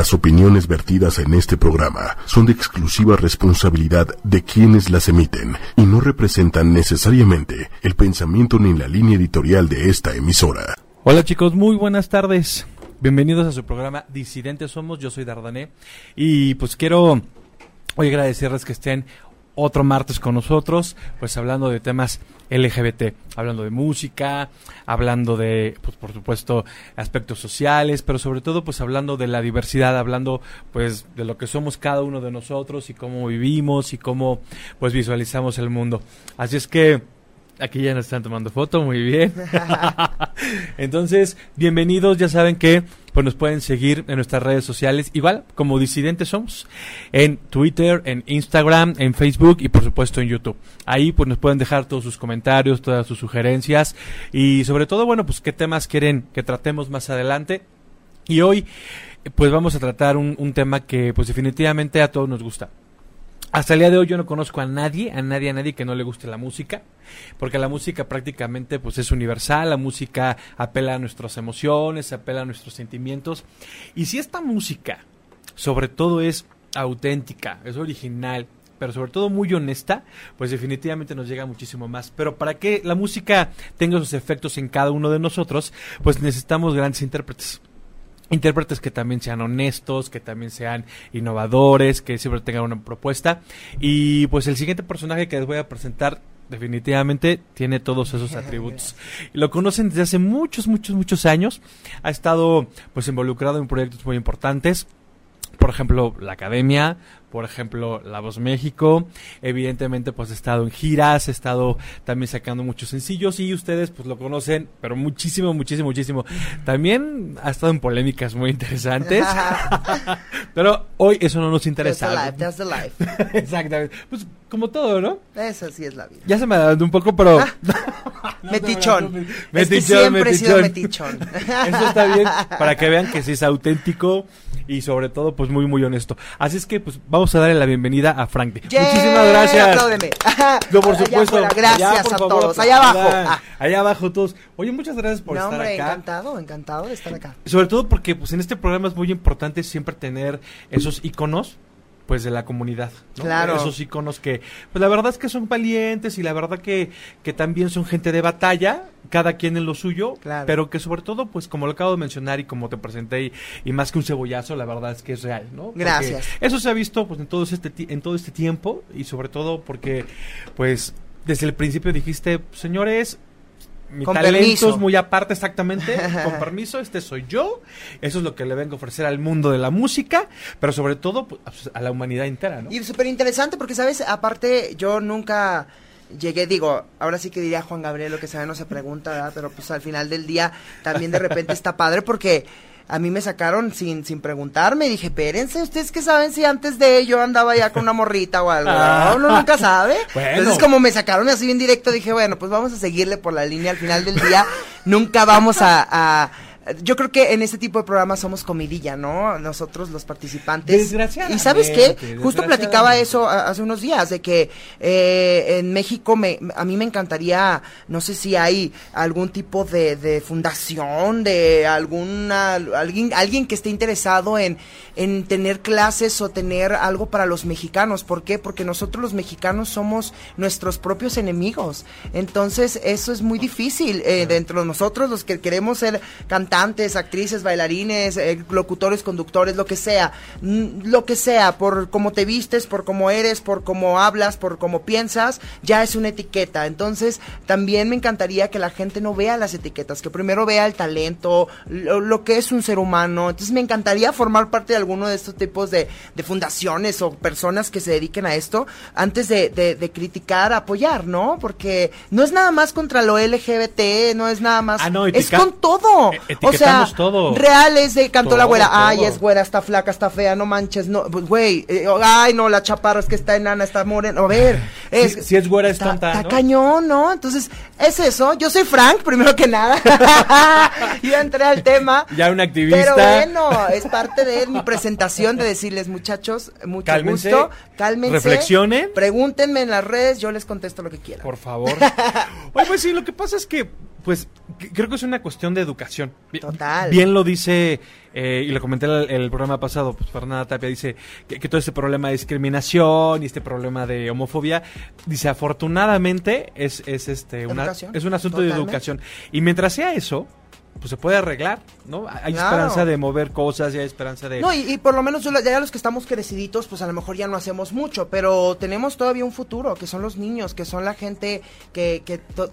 Las opiniones vertidas en este programa son de exclusiva responsabilidad de quienes las emiten y no representan necesariamente el pensamiento ni la línea editorial de esta emisora. Hola chicos, muy buenas tardes. Bienvenidos a su programa Disidentes Somos. Yo soy Dardané y pues quiero hoy agradecerles que estén otro martes con nosotros, pues hablando de temas LGBT, hablando de música, hablando de, pues por supuesto, aspectos sociales, pero sobre todo, pues hablando de la diversidad, hablando, pues, de lo que somos cada uno de nosotros y cómo vivimos y cómo, pues, visualizamos el mundo. Así es que, Aquí ya nos están tomando foto, muy bien. Entonces, bienvenidos, ya saben que pues nos pueden seguir en nuestras redes sociales, igual como disidentes somos, en Twitter, en Instagram, en Facebook y por supuesto en YouTube. Ahí pues nos pueden dejar todos sus comentarios, todas sus sugerencias y sobre todo, bueno, pues qué temas quieren que tratemos más adelante. Y hoy pues vamos a tratar un, un tema que pues definitivamente a todos nos gusta hasta el día de hoy yo no conozco a nadie, a nadie, a nadie que no le guste la música, porque la música prácticamente pues es universal, la música apela a nuestras emociones, apela a nuestros sentimientos, y si esta música sobre todo es auténtica, es original, pero sobre todo muy honesta, pues definitivamente nos llega muchísimo más. Pero para que la música tenga sus efectos en cada uno de nosotros, pues necesitamos grandes intérpretes intérpretes que también sean honestos, que también sean innovadores, que siempre tengan una propuesta. Y pues el siguiente personaje que les voy a presentar definitivamente tiene todos esos atributos. Lo conocen desde hace muchos, muchos, muchos años. Ha estado pues involucrado en proyectos muy importantes. Por ejemplo, la academia, por ejemplo, La Voz México. Evidentemente, pues he estado en giras, he estado también sacando muchos sencillos y ustedes pues lo conocen, pero muchísimo, muchísimo, muchísimo. También ha estado en polémicas muy interesantes. pero hoy eso no nos interesa. That's the life, that's the life. Exactamente. Pues como todo, ¿no? Eso sí es la vida. Ya se me adelantó un poco, pero... metichón. metichón, es que siempre metichón. he sido metichón. Eso está bien, para que vean que sí es auténtico y sobre todo pues muy muy honesto. Así es que pues vamos a darle la bienvenida a Frank. Yeah, Muchísimas gracias. Apláudeme. No, por Allá supuesto. gracias Allá, por a favor, todos. Allá abajo. Ah. Allá abajo todos. Oye, muchas gracias por no, estar hombre, acá. encantado, encantado de estar acá. Sobre todo porque pues en este programa es muy importante siempre tener esos iconos pues de la comunidad, ¿no? Claro. Esos iconos que, pues la verdad es que son valientes y la verdad que, que también son gente de batalla, cada quien en lo suyo, Claro. pero que sobre todo, pues como lo acabo de mencionar y como te presenté, y, y más que un cebollazo, la verdad es que es real, ¿no? Porque Gracias. Eso se ha visto pues en todo este en todo este tiempo y sobre todo porque, pues desde el principio dijiste, señores, mi Con talento permiso. es muy aparte exactamente, con permiso, este soy yo, eso es lo que le vengo a ofrecer al mundo de la música, pero sobre todo pues, a la humanidad entera, ¿no? Y súper interesante porque, ¿sabes? Aparte, yo nunca llegué, digo, ahora sí que diría Juan Gabriel, lo que sabe no se pregunta, ¿verdad? Pero pues al final del día también de repente está padre porque a mí me sacaron sin, sin preguntarme. Dije, espérense, ¿ustedes qué saben si antes de ello andaba ya con una morrita o algo? Ah. No, uno nunca sabe. Bueno. Entonces, como me sacaron así bien directo, dije, bueno, pues vamos a seguirle por la línea. Al final del día, nunca vamos a... a- yo creo que en este tipo de programas somos comidilla, ¿no? Nosotros los participantes. Desgraciadamente, ¿Y sabes qué? Justo platicaba eso hace unos días, de que eh, en México me, a mí me encantaría, no sé si hay algún tipo de, de fundación, de alguna, alguien, alguien que esté interesado en, en tener clases o tener algo para los mexicanos. ¿Por qué? Porque nosotros los mexicanos somos nuestros propios enemigos. Entonces, eso es muy difícil eh, dentro de nosotros, los que queremos ser cantantes, actrices, bailarines, eh, locutores, conductores, lo que sea, mm, lo que sea, por cómo te vistes, por cómo eres, por cómo hablas, por cómo piensas, ya es una etiqueta. Entonces, también me encantaría que la gente no vea las etiquetas, que primero vea el talento, lo, lo que es un ser humano. Entonces, me encantaría formar parte de alguno de estos tipos de, de fundaciones o personas que se dediquen a esto antes de, de- de criticar, apoyar, ¿no? Porque no es nada más contra lo LGBT, no es nada más. Ah, no, es con todo. e- o sea, etiquetamos todo. real es de cantó la güera. todo. Ay, es güera, está flaca, está fea, no manches, no. Pues, güey, eh, ay, no, la chaparra es que está enana, está morena. A ver, es, Si- si es güera, es está- tonta, Está ¿no? cañón, ¿no? Entonces, es eso. Yo soy Frank, primero que nada. Yo entré al tema. Ya un activista. Pero bueno, es parte de mi presentación de decirles, muchachos, mucho Cálmense, gusto, cálmense. reflexionen. Pregúntenme en las redes, yo les contesto lo que quieran. Por favor. Oye, pues sí, lo que pasa es que pues creo que es una cuestión de educación. Total. Bien lo dice, eh, y lo comenté en el, el programa pasado, pues Fernanda Tapia dice que, que todo este problema de discriminación y este problema de homofobia, dice afortunadamente es, es este una- es un asunto de educación. Y mientras sea eso, pues se puede arreglar, ¿no? Hay Claro. esperanza de mover cosas, y hay esperanza de... No, y, y por lo menos ya los que estamos creciditos, pues a lo mejor ya no hacemos mucho, pero tenemos todavía un futuro, que son los niños, que son la gente que,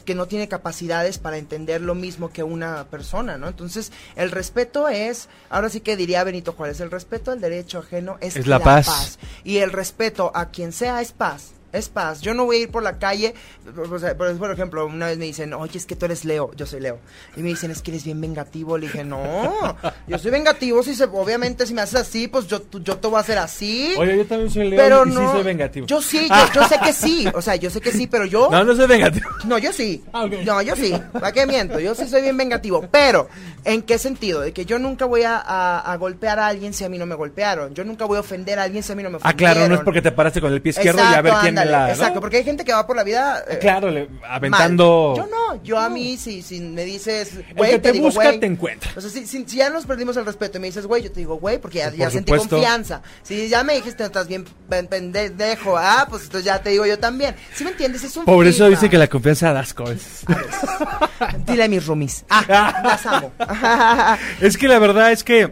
que no tiene capacidades para entender lo mismo que una persona, ¿no? Entonces, el respeto es, ahora sí que diría Benito Juárez, el respeto al derecho ajeno es, Es la paz. Y el respeto a quien sea es paz. Es paz. Yo no voy a ir por la calle. o sea, por, ejemplo, una vez me dicen, oye, es que tú eres Leo. Yo soy Leo. Y me dicen, es que eres bien vengativo. Le dije, no. Yo soy vengativo. Si se, obviamente, si me haces así, pues yo, yo te voy a hacer así. Oye, yo también soy león pero y no. sí soy vengativo. Yo sí, yo, yo sé que sí. O sea, yo sé que sí, pero yo. No, no soy vengativo. No, yo sí. Ah, ok. No, yo sí. ¿Para qué miento? Yo sí soy bien vengativo. Pero, ¿en qué sentido? De que yo nunca voy a, a- a golpear a alguien si a mí no me golpearon. Yo nunca voy a ofender a alguien si a mí no me Ah, ofendieron. claro, no es porque te paraste con el pie izquierdo y a ver quién ándale, la... ¿no? Exacto, porque hay gente que va por la vida. eh, Claro, le- mal. aventando... Yo no, yo a mí, si, si me dices, El güey, que te busca te encuentra. O sea, si, si- ya nos perdimos el respeto y me dices, güey, yo te digo, güey, porque ya, Por ya sentí confianza. Si ya me dijiste, estás bien pen- pendejo, ah, pues entonces ya te digo yo también. ¿Sí me entiendes? Es un Por eso dice que la confianza da asco. Es, Dile a mis roomies. Ah, las amo. es que la verdad es que,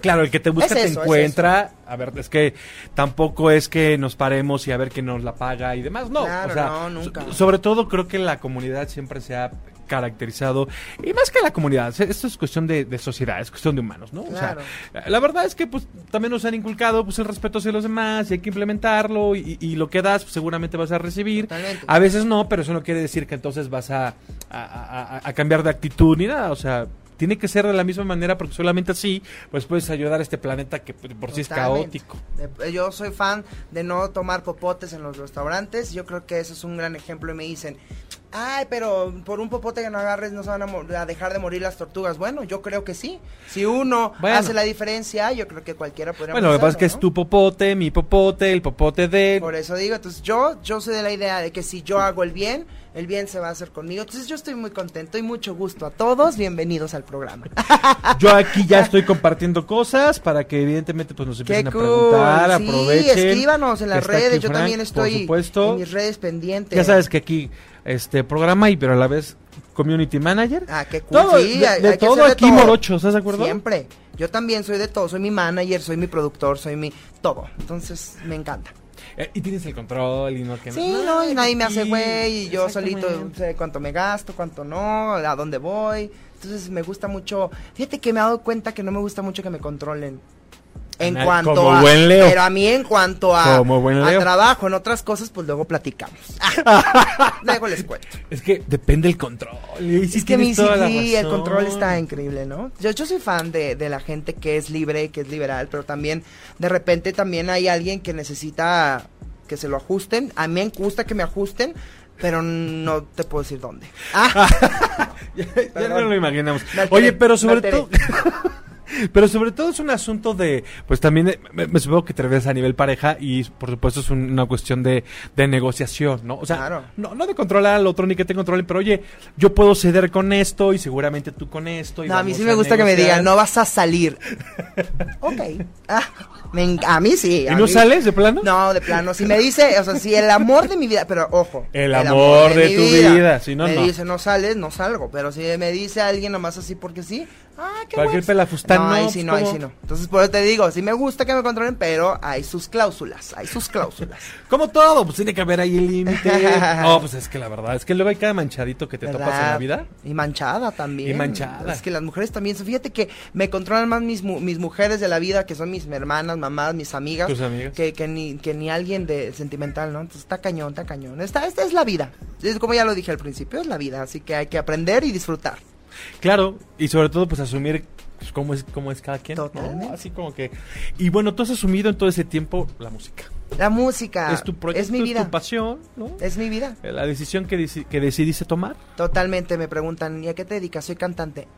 claro, el que te busca Es te es encuentra. A ver, es que tampoco es que nos paremos y a ver quién nos la paga y demás. No, Claro, o sea, no, nunca. so- sobre todo creo que la comunidad siempre se ha caracterizado y más que la comunidad esto es cuestión de, de sociedad es cuestión de humanos no Claro. o sea la verdad es que pues también nos han inculcado pues el respeto hacia los demás y hay que implementarlo y, y lo que das pues, seguramente vas a recibir Totalmente. a veces no pero eso no quiere decir que entonces vas a, a- a- a- a cambiar de actitud ni nada o sea tiene que ser de la misma manera porque solamente así pues puedes ayudar a este planeta que por sí es Totalmente. caótico De- Yo soy fan de no tomar popotes en los restaurantes. Yo creo que eso es un gran ejemplo. Y me dicen, ay, pero por un popote que no agarres no se van a, dejar de morir las tortugas. Bueno, yo creo que sí. Si uno Bueno. hace la diferencia, yo creo que cualquiera podría bueno lo que pasa es que es tu popote mi popote el popote de Por eso digo, entonces yo, yo soy de la idea de que si yo hago el bien, el bien se va a hacer conmigo. Entonces yo estoy muy contento y mucho gusto a todos. Bienvenidos al programa. Yo aquí ya estoy compartiendo cosas para que evidentemente pues nos Qué empiecen a preguntar, sí, aprovechen. escríbanos en las redes. Yo Frank, también estoy Por supuesto. en mis redes pendientes. Ya sabes que aquí este programa y pero a la vez community manager. Ah, qué cool. Todo, sí, de, hay- de hay que todo de aquí todo. morocho, ¿estás de acuerdo? Siempre. Yo también soy de todo. Soy mi manager, soy mi productor, soy mi todo. Entonces, me encanta. Eh, y tienes el control y no que Sí, no, y nadie me hace güey. Y yo solito sé cuánto me gasto, cuánto no, a dónde voy. Entonces, me gusta mucho. Fíjate que me he dado cuenta que no me gusta mucho que me controlen. En Ana- cuanto como a. buen Leo. Pero a mí, en cuanto a, Como buen a Leo. trabajo, en otras cosas, pues luego platicamos. luego les cuento. Es que depende el control. Y es que mi sí, el control está increíble, ¿no? Yo, yo soy fan de, de la gente que es libre, que es liberal, pero también de repente también hay alguien que necesita que se lo ajusten. A mí me gusta que me ajusten, pero no te puedo decir dónde. Ah, ya Perdón. no lo imaginamos. Oye, pero sobre todo. Pero sobre todo es un asunto de, pues también eh, me, me supongo que te ves a nivel pareja y por supuesto es un- una cuestión de, de negociación, ¿no? O sea, Claro. no, no de controlar al otro ni que te controlen, pero oye, yo puedo ceder con esto y seguramente tú con esto. Y no, a mí sí me gusta que me digan, no vas a salir. ok. Ah, me a mí sí. ¿Y no mí- sales de plano? No, de plano. Si me dice, o sea, si el amor de mi vida, pero ojo. El amor de tu vida, si no, me no. dice, no sales, no salgo. Pero si me dice alguien nomás así porque sí, ah, qué Cualquier pelafustán, No, ahí sí, no, ahí sí no. Entonces, por eso te digo, sí me gusta que me controlen, pero hay sus cláusulas, hay sus cláusulas. Como todo, pues tiene que haber ahí el límite. No, pues es que la verdad, es que luego hay cada manchadito que te topas en la ¿Verdad? vida. Y manchada también. Y manchada. Es que las mujeres también. Fíjate que me controlan más mis, mu- mis mujeres de la vida, que son mis hermanas, mamás, mis amigas. Tus amigas. Que, que, ni, que ni alguien de sentimental, ¿no? Entonces está cañón, está cañón. Esta, esta es la vida. Es como ya lo dije al principio, es la vida. Así que hay que aprender y disfrutar. Claro, y sobre todo pues asumir pues, cómo es cómo es cada quien, ¿no? Totalmente. Así como que y bueno, tú has asumido en todo ese tiempo la música. La música es tu proyecto, es mi vida. tu pasión, ¿no? Es mi vida. La decisión que, deci- que decidiste tomar. Totalmente. Me preguntan, ¿y a qué te dedicas? Soy cantante.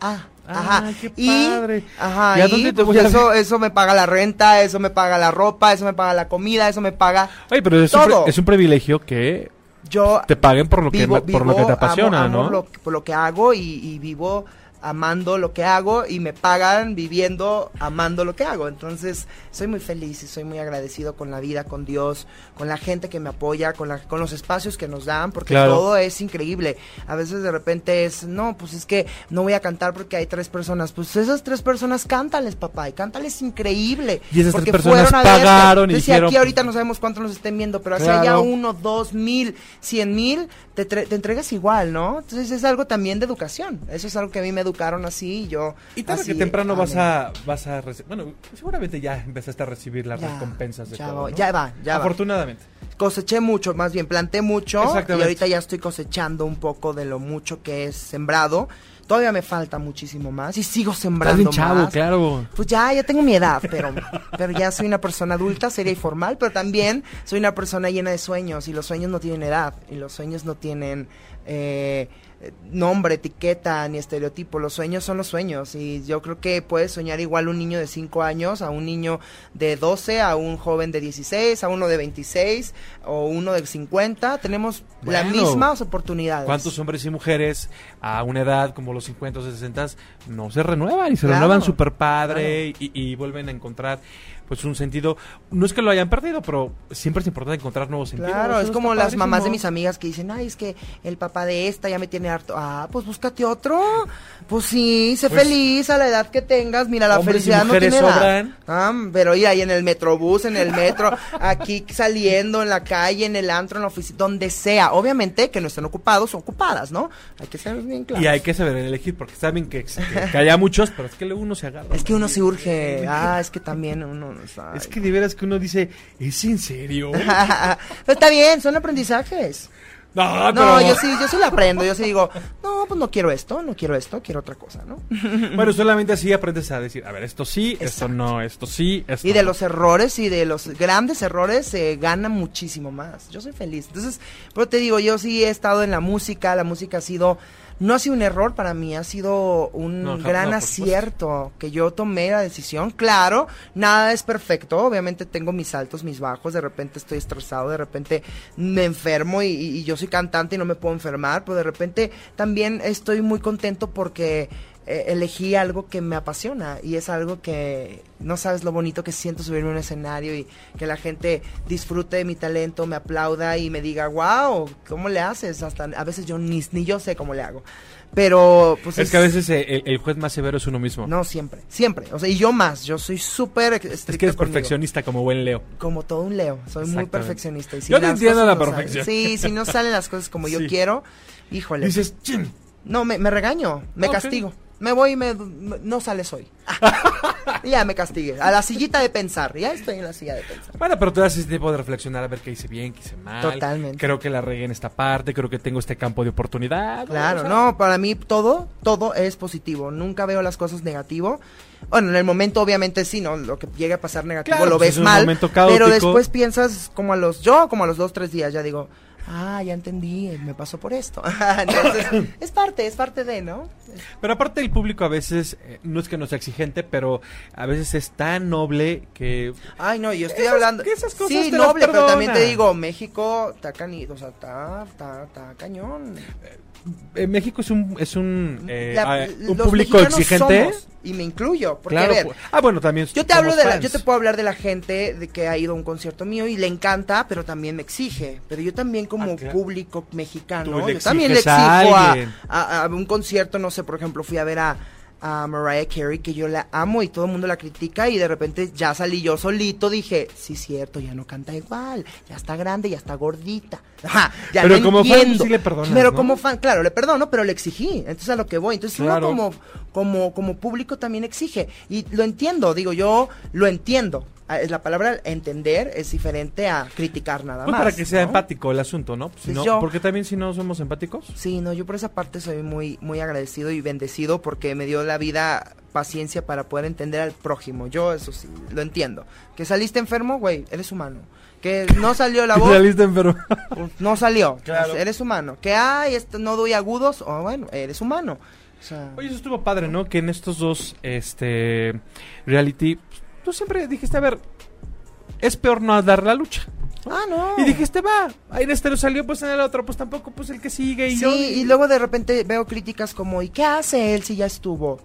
Ah, Ah, ajá. qué y, padre. Ajá, ¿Y a y, dónde te pues, voy a eso, eso me paga la renta, eso me paga la ropa, eso me paga la comida, eso me paga Oye, pero Todo. es un privilegio que yo te paguen por lo que vivo, por lo que te apasiona, amo- amo ¿no? lo, por lo que hago y, y vivo amando lo que hago y me pagan viviendo amando lo que hago. Entonces, soy muy feliz y soy muy agradecido con la vida, con Dios, con la gente que me apoya, con, la, con los espacios que nos dan, porque Claro. todo es increíble. A veces de repente es, no, pues es que no voy a cantar porque hay tres personas. Pues esas tres personas cántales, papá, y cántales increíble. Y esas porque tres personas fueron a pagaron y Entonces, dijeron, aquí ahorita no sabemos cuántos nos estén viendo, pero hacia allá Claro. uno, dos mil, cien mil, te, te entregas igual, ¿no? Entonces es algo también de educación. Eso es algo que a mí me educaron así y yo. Y tarde que temprano vas a vas a bueno, seguramente ya empezaste a recibir las Ya, recompensas de ya todo, ¿no? ya va, ya va. Afortunadamente. Coseché mucho, más bien planté mucho y ahorita ya estoy cosechando un poco de lo mucho que es sembrado. Todavía me falta muchísimo más y sigo Estás sembrando bien chavo, más. claro. Pues ya, ya tengo mi edad, pero, pero ya soy una persona adulta, seria y formal, pero también soy una persona llena de sueños y los sueños no tienen edad y los sueños no tienen eh, nombre, etiqueta ni estereotipo. Los sueños son los sueños y yo creo que puedes soñar igual un niño de 5 años, a un niño de 12, a un joven de 16, a uno de 26 o uno de 50. Tenemos las Bueno. mismas oportunidades. ¿Cuántos hombres y mujeres a una edad como los 50 o 60 no se renuevan y se Claro, renuevan súper padre y, y vuelven a encontrar pues un sentido, no es que lo hayan perdido, pero siempre es importante encontrar nuevos sentidos. Claro, es como las mamás de mis amigas que dicen, ay, es que el papá de esta ya me tiene harto. Ah, pues búscate otro. Pues sí, sé Pues, feliz a la edad que tengas. Mira, la felicidad no tiene edad. Ah, pero y ahí en el metrobús, en el metro, aquí saliendo, en la calle, en el antro, en la oficina, donde sea. Obviamente que no estén ocupados o ocupadas, ¿no? Hay que ser bien claros. Y hay que saber elegir, porque saben que, que, que haya muchos, pero es que uno se agarra. Es que uno se urge. Ah, es que también uno Es que de veras que uno dice, ¿es en serio? pero está bien, son aprendizajes. no, yo sí, yo sí lo aprendo. Yo sí digo, no, pues no quiero esto, no quiero esto, quiero otra cosa, ¿no? Bueno, solamente así aprendes a decir, a ver, esto sí, esto no, esto sí, esto Y de no. los errores y de los grandes errores se gana muchísimo más. Yo soy feliz. Entonces, pero te digo, yo sí he estado en la música, la música ha sido, no ha sido un error para mí, ha sido un No, gran no, acierto que yo tomé la decisión. Claro, nada es perfecto, obviamente tengo mis altos, mis bajos, de repente estoy estresado, de repente me enfermo y- y yo soy cantante y no me puedo enfermar, pero de repente también estoy muy contento porque eh, elegí algo que me apasiona y es algo que no sabes lo bonito que siento subirme a un escenario y que la gente disfrute de mi talento, me aplauda y me diga, wow, ¿cómo le haces? Hasta a veces yo ni, ni yo sé cómo le hago. Pero pues Es que a veces eh, el, el juez más severo es uno mismo. no siempre, siempre, o sea, y yo más, yo soy súper es que eres conmigo. perfeccionista como buen Leo. Como todo un Leo, soy muy perfeccionista. Y si Yo te entiendo la no salen- perfección. sí, si no salen las cosas como yo quiero, híjole. Dices, "Chin". No, me, me regaño, me castigo. Me voy y me, me- no sales hoy. Ya me castigué. A la sillita de pensar. Ya estoy en la silla de pensar. Bueno, pero te das ese tiempo de reflexionar a ver qué hice bien, qué hice mal. Totalmente. Creo que la regué en esta parte, creo que tengo este campo de oportunidad. Claro, no, para mí todo, todo es positivo. Nunca veo las cosas negativo. Bueno, en el momento obviamente sí, ¿no? Lo que llegue a pasar negativo Claro, lo pues ves mal. Pero después piensas como a los, yo como a los dos, tres días ya digo, ah, ya entendí, me pasó por esto. Entonces, es parte, es parte de, ¿no? Pero aparte el público a veces, eh, no es que no sea exigente, pero a veces es tan noble que... Ay, no, yo estoy Esas- hablando. que esas cosas sí, noble, pero también te digo, México está o sea, está, está, está cañón. eh, México es un, es un, eh, La- ah, un público exigente. somos, y me incluyo, porque claro. a ver, pu- ah, bueno, también yo te hablo de la, yo te puedo hablar de la gente de que ha ido a un concierto mío y le encanta, pero también me exige. Pero yo también como Ah, claro. público mexicano, yo también le exijo a- a un concierto, no sé, por ejemplo, fui a ver a, a Mariah Carey, que yo la amo y todo el mundo la critica y de repente ya salí yo solito, dije, sí, cierto, ya no canta igual, ya está grande, ya está gordita. Ajá, ya Pero como fan, entiendo. sí le perdonas, Pero ¿no? como fan, claro, le perdono, pero le exigí. Entonces a lo que voy. Entonces Claro. uno como, como, como público también exige. Y lo entiendo, digo, yo lo entiendo. Ah, es La palabra entender es diferente a criticar nada Pues más. para que sea ¿no? empático el asunto, ¿no? Si Pues no- yo- Porque también si no somos empáticos. Sí, no, yo por esa parte soy muy, muy agradecido y bendecido porque me dio la vida paciencia para poder entender al prójimo. Yo eso sí, lo entiendo. Que saliste enfermo, güey, eres humano. Que no salió la voz, Saliste enfermo. no salió. Claro. Pues, eres humano. Que ay, esto no doy agudos, oh, bueno, eres humano. O sea, Oye, eso estuvo padre, ¿no? Que en estos dos, este, reality, pues, tú siempre dijiste, a ver, es peor no dar la lucha. ¿no? Ah, no. Y dijiste, va, ahí en este lo salió, pues en el otro, pues tampoco, pues el que sigue. Y Sí, yo, y luego de repente veo críticas como, ¿y qué hace él si ya estuvo?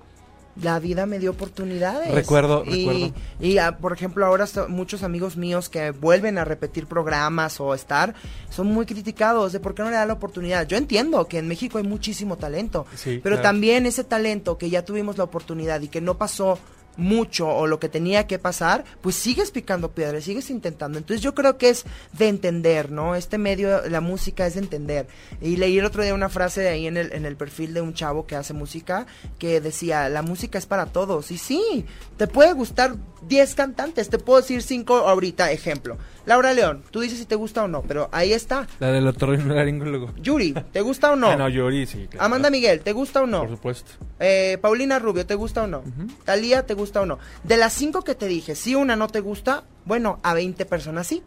La vida me dio oportunidades. Recuerdo, y, recuerdo. Y, ah, por ejemplo, ahora so- muchos amigos míos que vuelven a repetir programas o estar, son muy criticados de por qué no le da la oportunidad. Yo entiendo que en México hay muchísimo talento, Sí, pero claro. también ese talento que ya tuvimos la oportunidad y que no pasó mucho o lo que tenía que pasar, pues sigues picando piedras, sigues intentando. Entonces yo creo que es de entender, ¿no? Este medio, la música es de entender. Y leí el otro día una frase ahí en el, en el perfil de un chavo que hace música que decía, la música es para todos. Y sí, te puede gustar 10 cantantes, te puedo decir 5 ahorita, ejemplo. Laura León, tú dices si te gusta o no, pero ahí está. La del otorrinolaringólogo. Yuri, ¿te gusta o no? Ah, no, Yuri, sí. claro. Amanda Miguel, ¿te gusta o no? Por supuesto. Eh, Paulina Rubio, ¿te gusta o no? Talía, ¿te gusta o no? De las cinco que te dije, si una no te gusta, bueno, a 20 personas sí.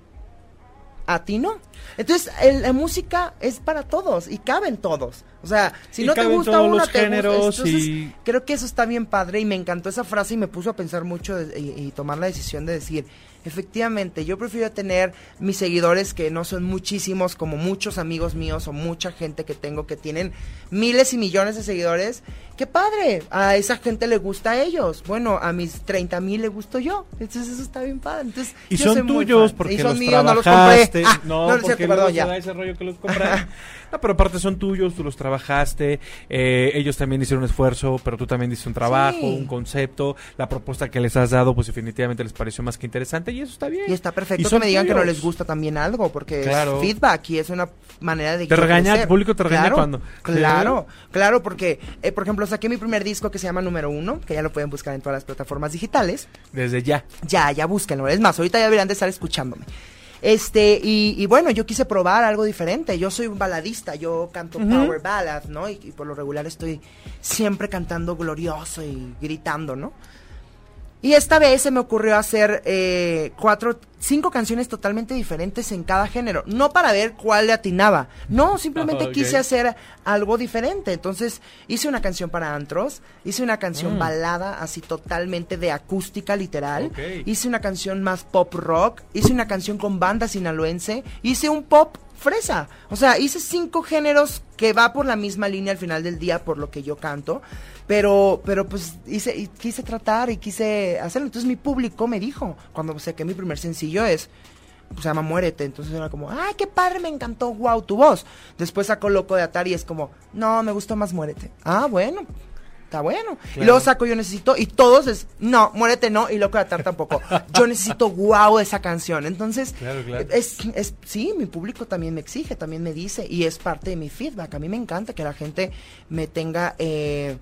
A ti no. Entonces, el- la música es para todos y caben todos. O sea, si Y no te gusta una, los te géneros gusta. Entonces, y- creo que eso está bien padre y me encantó esa frase y me puso a pensar mucho de- y, y tomar la decisión de decir, efectivamente, yo prefiero tener mis seguidores que no son muchísimos como muchos amigos míos o mucha gente que tengo que tienen miles y millones de seguidores. ¡Qué padre! A esa gente le gusta a ellos. Bueno, a mis 30 mil le gusto yo. Entonces eso está bien padre. Entonces, Y yo son soy tuyos porque y son los míos, no los compré. Ah, no, no, es cierto, perdón, ya. ese rollo que los compraron. no, pero aparte son tuyos, tú los trabajaste. eh, ellos también hicieron un esfuerzo, pero tú también hiciste un trabajo, Sí. un concepto. La propuesta que les has dado, pues definitivamente les pareció más que interesante y eso está bien. Y está perfecto que son me digan que no les gusta también algo, porque Claro. es feedback y es una manera de Te regaña, crecer. el público te regaña Claro, cuando- Claro, claro, porque, eh, por ejemplo, saqué mi primer disco que se llama Número Uno, que ya lo pueden buscar en todas las plataformas digitales. Desde ya. Ya, ya búsquenlo. Es más, ahorita ya deberían de estar escuchándome. Este, y, y bueno, yo quise probar algo diferente. Yo soy un baladista, yo canto power ballad, ¿no? Y, y por lo regular estoy siempre cantando glorioso y gritando, ¿no? Y esta vez se me ocurrió hacer eh, cuatro, cinco canciones totalmente diferentes en cada género. No para ver cuál le atinaba. No, simplemente Ok. quise hacer algo diferente. Entonces hice una canción para antros, hice una canción Mm. balada así totalmente de acústica literal. Hice una canción más pop rock, hice una canción con banda sinaloense, hice un pop fresa. O sea, hice cinco géneros que va por la misma línea al final del día por lo que yo canto. Pero, pero pues hice, y quise tratar y quise hacerlo. Entonces mi público me dijo, cuando saqué mi primer sencillo es, pues, se llama Muérete. Entonces era como, ay, qué padre, me encantó, wow, tu voz. Después sacó Loco de Atari y es como, no, me gustó más Muérete. Ah, bueno, está bueno. Y luego saco Yo Necesito y todos es, no, Muérete no y Loco de Atari tampoco. Yo necesito wow esa canción. Entonces, Claro, claro. es, es, sí, mi público también me exige, también me dice y es parte de mi feedback. A mí me encanta que la gente me tenga... Eh,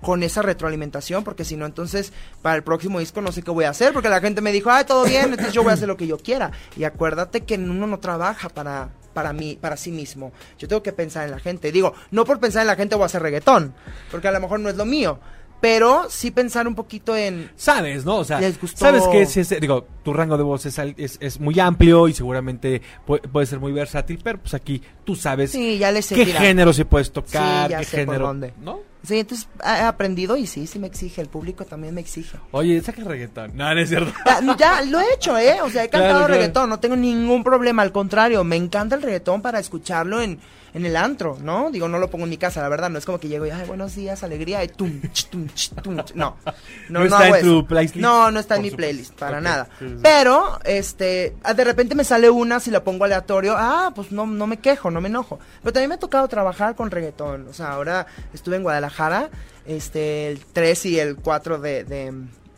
con esa retroalimentación, porque si no, entonces para el próximo disco no sé qué voy a hacer, porque la gente me dijo, ay, todo bien, entonces yo voy a hacer lo que yo quiera. Y acuérdate que uno no trabaja para, para mí, para sí mismo. Yo tengo que pensar en la gente. Digo, no por pensar en la gente voy a hacer reggaetón, porque a lo mejor no es lo mío, pero sí pensar un poquito en, Sabes, ¿no? O sea, Les gustó. sabes que es, es- digo, tu rango de voz es, es, es muy amplio y seguramente puede, puede ser muy versátil, pero pues aquí tú sabes sí, ya les sé qué género sí puedes tocar, Sí, ya qué sé por género, dónde. ¿no? Sí, entonces he aprendido y sí, sí me exige, el público también me exige. Oye, saca reggaetón. No, no es cierto. Ya, ya, lo he hecho, ¿eh? O sea, he cantado claro. reggaetón, no tengo ningún problema, al contrario, me encanta el reggaetón para escucharlo en, en el antro, ¿no? Digo, no lo pongo en mi casa, la verdad, no es como que llego y, ay, buenos días, alegría, y tum, ch, tum, ch, tum, ch. no, no, No no, está en tu playlist. No, no está en mi playlist, para nada. sí, sí. Pero, este, ah, de repente me sale una, si la pongo aleatorio, ah, pues no, no me quejo, no me enojo. Pero también me ha tocado trabajar con reggaetón, o sea, ahora estuve en Guadalajara, este, el 3 y el 4 de, de,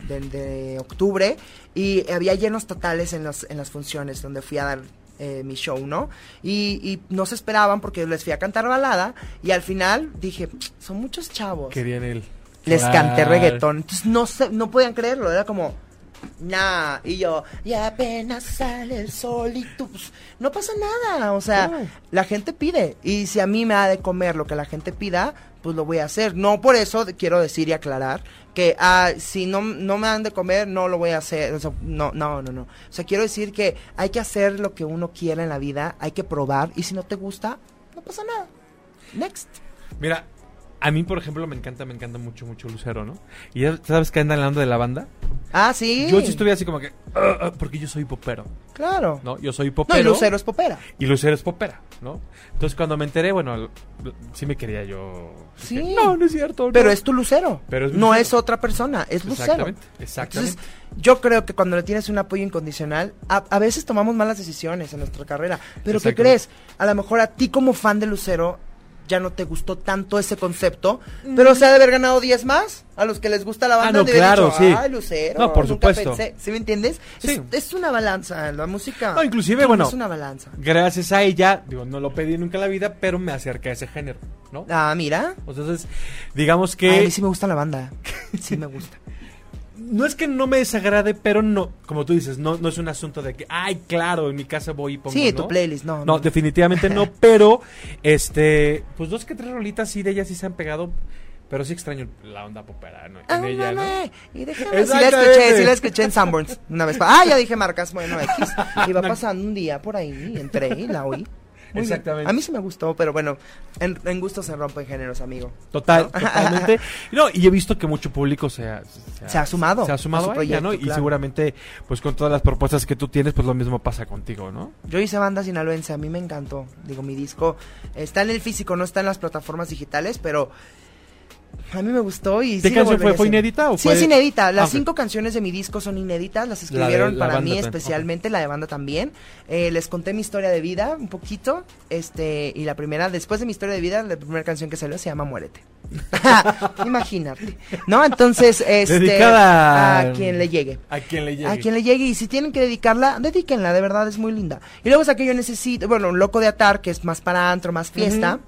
de- de octubre, y había llenos totales en, las en las funciones donde fui a dar eh, mi show, ¿no? Y, y no se esperaban porque les fui a cantar balada, y al final dije, son muchos chavos Querían el... les Claro. canté reggaetón. Entonces no se, no podían creerlo, era como, nah, y yo, y apenas sale el sol y tú, pues, no pasa nada, o sea, No. la gente pide, y si a mí me ha de comer lo que la gente pida, pues lo voy a hacer. No por eso quiero decir y aclarar que ah, si no, no me han de comer, no lo voy a hacer. No, no, no, no. O sea, quiero decir que hay que hacer lo que uno quiera en la vida, hay que probar, y si no te gusta, no pasa nada. Next. Mira, A mí, por ejemplo, me encanta, me encanta mucho, mucho Lucero, ¿no? Y ya sabes que andan hablando de la banda. Ah, sí. Yo sí estuve así como que, "Ah, ah", porque yo soy popero, Claro. ¿no? Yo soy No, popero. y Lucero es popera. Y Lucero es popera, ¿no? Entonces cuando me enteré, bueno, l- l- sí me quería yo. Sí. dije, no, no es cierto. Pero no". es tu Lucero. Pero es no Lucero. es otra persona, es Lucero. Exactamente, exactamente. Entonces, yo creo que cuando le tienes un apoyo incondicional, a, a veces tomamos malas decisiones en nuestra carrera. Pero ¿qué Exactamente. crees? A lo mejor a ti como fan de Lucero ya no te gustó tanto ese concepto, pero se ha de haber ganado 10 más a los que les gusta la banda. Mm. Ah, no, claro, dicho, sí. Ay, Lucero. No, por supuesto. pensé". ¿Sí me entiendes? Sí. Es, es una balanza, la música. No, inclusive, bueno. Es una balanza. Gracias a ella, digo, no lo pedí nunca en la vida, pero me acerqué a ese género, ¿no? Ah, mira. Entonces, digamos Ay, que a mí sí me gusta la banda. Sí me gusta. No es que no me desagrade, pero no, como tú dices, no, no es un asunto de que, ay, claro, en mi casa voy y pongo, sí, ¿no? tu playlist, no. No, definitivamente no, pero, este, pues dos que tres rolitas sí de ellas sí se han pegado, pero sí extraño la onda popera, ¿no? En Ah, ella, ¿no? Y déjame, sí la escuché, sí la escuché en Sanborns una vez. Ah, ya dije marcas, bueno, X. Iba pasando un día por ahí entré y la oí. Muy bien. Exactamente. A mí sí me gustó, pero bueno, en, en gusto se rompen géneros, amigo. Total, totalmente. No, y he visto que mucho público se ha, Se ha sumado Se ha a sumado su a, ella, ¿no? proyecto, Y seguramente, pues con todas las propuestas que tú tienes, pues lo mismo pasa contigo, ¿no? Yo hice banda sinaloense, a mí me encantó. Digo, mi disco está en el físico, no está en las plataformas digitales, pero a mí me gustó y ¿Qué sí canción fue? volvería a ¿Fue hacer. inédita o Sí, fue- es inédita. Las Ah, cinco canciones de mi disco son inéditas, las La de escribieron la para mí también, especialmente, la de banda también. Eh, les conté mi historia de vida un poquito, este, y la primera, después de mi historia de vida, la primera canción que salió se llama Muérete. Imagínate. ¿No? Entonces, este, Dedicada a quien le llegue. A quien le llegue. A quien le llegue y si tienen que dedicarla, dedíquenla, de verdad es muy linda. Y luego saqué yo necesito, bueno, Loco de Atar, que es más para antro, más fiesta.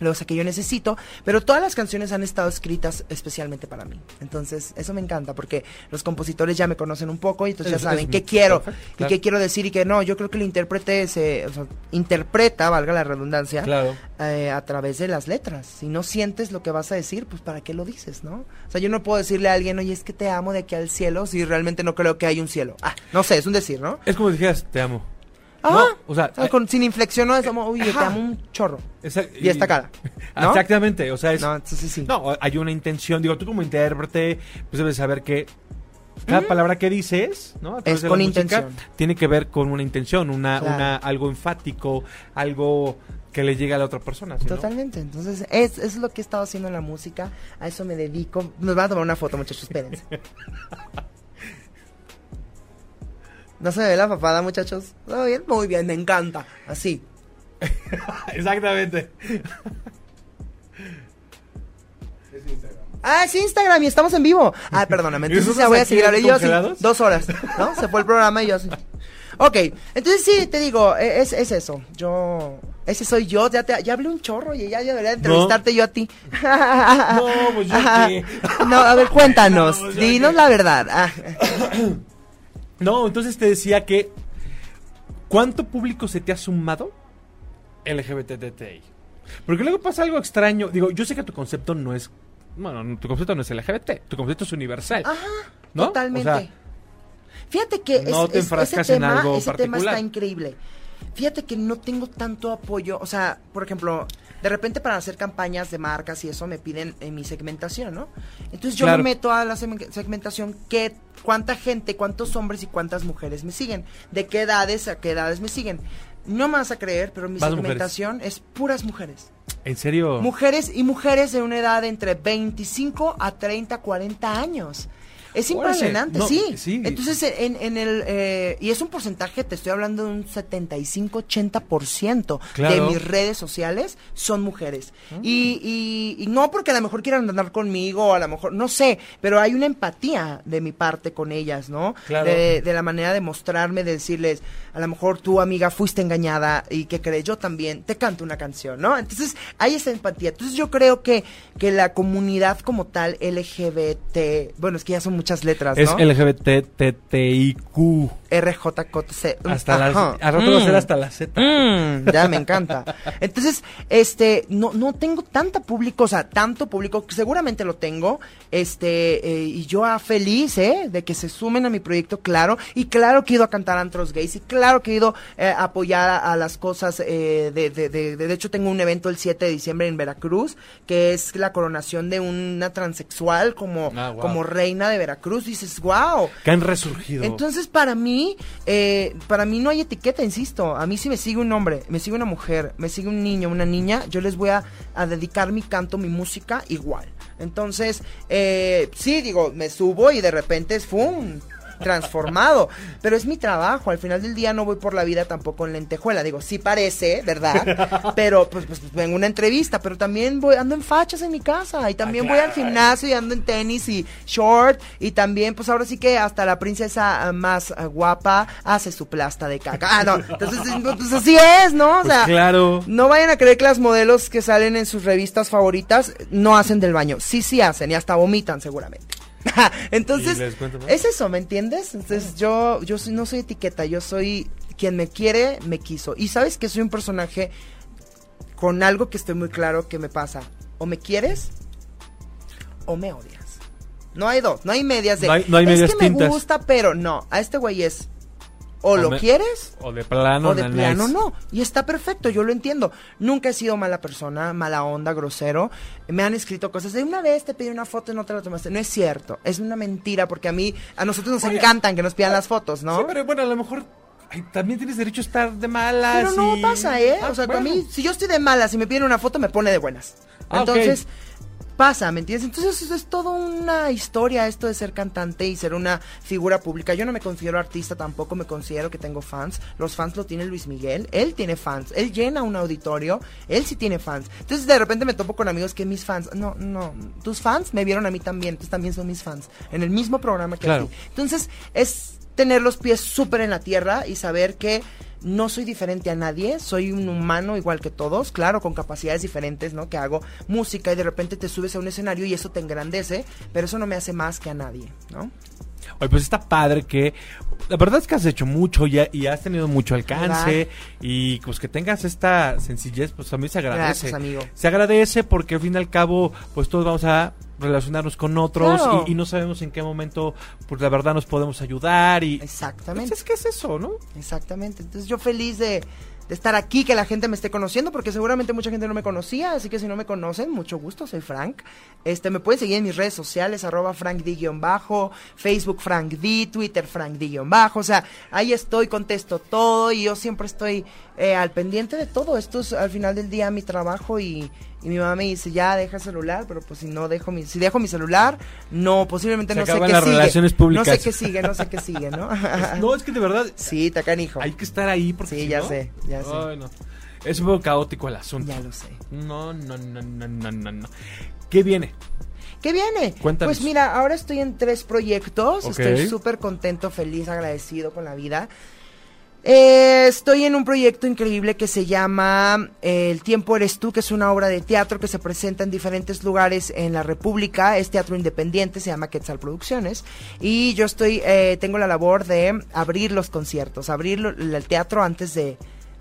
Luego saqué yo necesito, pero todas las canciones han estado escritas especialmente para mí. Entonces, eso me encanta porque los compositores ya me conocen un poco y entonces Es- ya saben es qué quiero perfecto, y claro. qué quiero decir y que no. Yo creo que el intérprete se o sea, interpreta, valga la redundancia, Claro. eh, a través de las letras. Si no sientes lo que vas a decir, pues para qué lo dices, ¿no? O sea, yo no puedo decirle a alguien, oye, es que te amo de aquí al cielo, si realmente no creo que hay un cielo. Ah, no sé, es un decir, ¿no? Es como si dijeras, te amo. Ah, No, o sea, o sea, con- sin inflexión no es como, oye, te Ajá. amo un chorro. esa- Y esta cara. ¿no? Exactamente, o sea, es... No, sí. No, hay una intención. Digo, tú como intérprete, pues debes saber que cada palabra que dices, ¿no? A Es de la con música, intención. Tiene que ver con una intención, una, Claro. una, algo enfático, algo que le llegue a la otra persona. ¿sí, no? Totalmente, entonces es, es lo que he estado haciendo en la música, a eso me dedico. Nos van a tomar una foto, muchachos, espérense. ¿No se ve la papada, muchachos? ¿Todo bien? Muy bien, me encanta. Así. Exactamente. Ah, es Instagram y estamos en vivo. Ah, perdóname, ¿Y entonces ya voy a seguir hablando. Yo dos horas, ¿no? Se fue el programa y yo así. Ok, entonces sí, te digo, e- es, es eso. Yo, ese soy yo, ya, te, ya hablé un chorro y ya debería entrevistarte yo a ti. No, pues yo qué. No, a ver, cuéntanos, No, pues dinos qué. la verdad. No, entonces te decía que ¿cuánto público se te ha sumado LGBTTI? Porque luego pasa algo extraño. Digo, yo sé que tu concepto no es bueno, no, tu concepto no es LGBT, tu concepto es universal. Ajá, ¿no? totalmente. O sea, Fíjate que no es- te es- enfrascas ese en tema, algo ese tema particular. está increíble. Fíjate que no tengo tanto apoyo, o sea, por ejemplo, de repente para hacer campañas de marcas y eso me piden en mi segmentación, ¿no? Entonces yo Claro. me meto a la segmen- segmentación qué cuánta gente, cuántos hombres y cuántas mujeres me siguen, de qué edades a qué edades me siguen. No me vas a creer, pero mi mujeres. segmentación es puras mujeres. ¿En serio? Mujeres y mujeres de una edad entre 25 a 30, 40 años. Es impresionante, no, sí. sí. Entonces, en, en el. eh, y es un porcentaje, te estoy hablando de un 75-80% de Claro. mis redes sociales son mujeres. Y, y, y no porque a lo mejor quieran andar conmigo, a lo mejor, no sé, pero hay una empatía de mi parte con ellas, ¿no? Claro. De, de la manera de mostrarme, de decirles, a lo mejor tu amiga fuiste engañada y que crees, yo también, te canto una canción, ¿no? Entonces, hay esa empatía. Entonces, yo creo que, que la comunidad como tal, LGBT, bueno, es que ya son muchas letras, Es ¿no? LGBTTIQ. RJCC. Hasta las, a rato va a ser hasta la Z. Mm, ya me encanta. Entonces, este, no, no tengo tanta público, o sea, tanto público, que seguramente lo tengo, este, eh, y yo ah, feliz, ¿eh? De que se sumen a mi proyecto, claro, y claro que he ido a cantar antros gays, y claro que he ido eh, a apoyar a, a las cosas, eh, de, de, de, de, hecho tengo un evento el 7 de diciembre en Veracruz, que es la coronación de una transexual como, Ah, como reina de Veracruz, dices, wow. Que han resurgido. Entonces, para mí, eh, para mí no hay etiqueta, insisto. A mí si me sigue un hombre, me sigue una mujer, me sigue un niño, una niña, yo les voy a, a dedicar mi canto, mi música igual. Entonces, eh, sí, digo, me subo y de repente es ¡fum! Transformado, pero es mi trabajo, al final del día no voy por la vida tampoco en lentejuela, digo, sí parece, ¿verdad? Pero pues, pues vengo a una entrevista, pero también voy, ando en fachas en mi casa y también voy al gimnasio y ando en tenis y short y también pues ahora sí que hasta la princesa ah, más ah, guapa hace su plasta de caca. Ah, no, entonces pues así es, ¿no? O Pues sea, claro. no vayan a creer que las modelos que salen en sus revistas favoritas no hacen del baño. Sí, sí hacen y hasta vomitan seguramente. Entonces, es eso, ¿me entiendes? Entonces yo, yo soy- no soy etiqueta, yo soy quien me quiere, me quiso. Y sabes que soy un personaje con algo que estoy muy claro que me pasa. O me quieres o me odias. No hay dos, no hay medias de... No hay- no hay es medias que me tintas". gusta, pero no. A este güey es... O, O lo me- quieres O de plano, o de plano no. Y está perfecto, yo lo entiendo. Nunca he sido mala persona, mala onda, grosero. Me han escrito cosas de una vez te pedí una foto y no te la tomaste. No es cierto, es una mentira porque a mí, a nosotros nos Oye, encantan que nos pidan las fotos, ¿no? Sí, pero bueno, a lo mejor ay, también tienes derecho a estar de malas. Pero no y- pasa, ¿eh? Ah, o sea, bueno. a mí, si yo estoy de malas y me piden una foto, me pone de buenas. Ah. Entonces, pasa, ¿me entiendes? Entonces, eso es toda una historia esto de ser cantante y ser una figura pública. Yo no me considero artista tampoco, me considero que tengo fans. Los fans lo tiene Luis Miguel, él tiene fans, él llena un auditorio, él sí tiene fans. Entonces, de repente me topo con amigos que mis fans, no, no, tus fans me vieron a mí también, entonces también son mis fans, en el mismo programa que Claro. a ti. Entonces, es tener los pies súper en la tierra y saber que no soy diferente a nadie, soy un humano igual que todos, claro, con capacidades diferentes, ¿no? Que hago música y de repente te subes a un escenario y eso te engrandece, pero eso no me hace más que a nadie, ¿no? Oye, pues está padre que. La verdad es que has hecho mucho y, y has tenido mucho alcance. Y pues que tengas esta sencillez, pues también se agradece. Gracias, amigo. Se agradece porque al fin y al cabo, pues todos vamos a relacionarnos con otros Claro. y, y no sabemos en qué momento, pues la verdad nos podemos ayudar. Y. Exactamente. Pues, es que es eso, ¿no? Exactamente. Entonces yo feliz de, de estar aquí, que la gente me esté conociendo, porque seguramente mucha gente no me conocía, así que si no me conocen, mucho gusto, soy Frank. Este, me pueden seguir en mis redes sociales, arroba frankd-bajo, Facebook frankd, Twitter frankd-bajo, o sea, ahí estoy, contesto todo y yo siempre estoy eh, al pendiente de todo. Esto es al final del día mi trabajo y, y mi mamá me dice, ya deja el celular, pero pues si no dejo mi, si dejo mi celular, no, posiblemente Se no sé qué las sigue. relaciones públicas. No sé qué sigue, no sé qué sigue, ¿no? No, es que de verdad sí, tacanijo. hay que estar ahí porque. Sí, si ya no- sé, ya sé. Ay, no. Es un poco caótico el asunto. Ya lo sé. No, no, no, no, no, no, no. ¿Qué viene? ¿Qué viene? Cuéntanos. Pues mira, ahora estoy en tres proyectos. Estoy súper contento, feliz, agradecido con la vida. Eh, estoy en un proyecto increíble que se llama eh, El tiempo eres tú, que es una obra de teatro que se presenta en diferentes lugares en la República. Es teatro independiente, se llama Quetzal Producciones. Y yo estoy, eh, tengo la labor de abrir los conciertos, abrir el teatro antes de,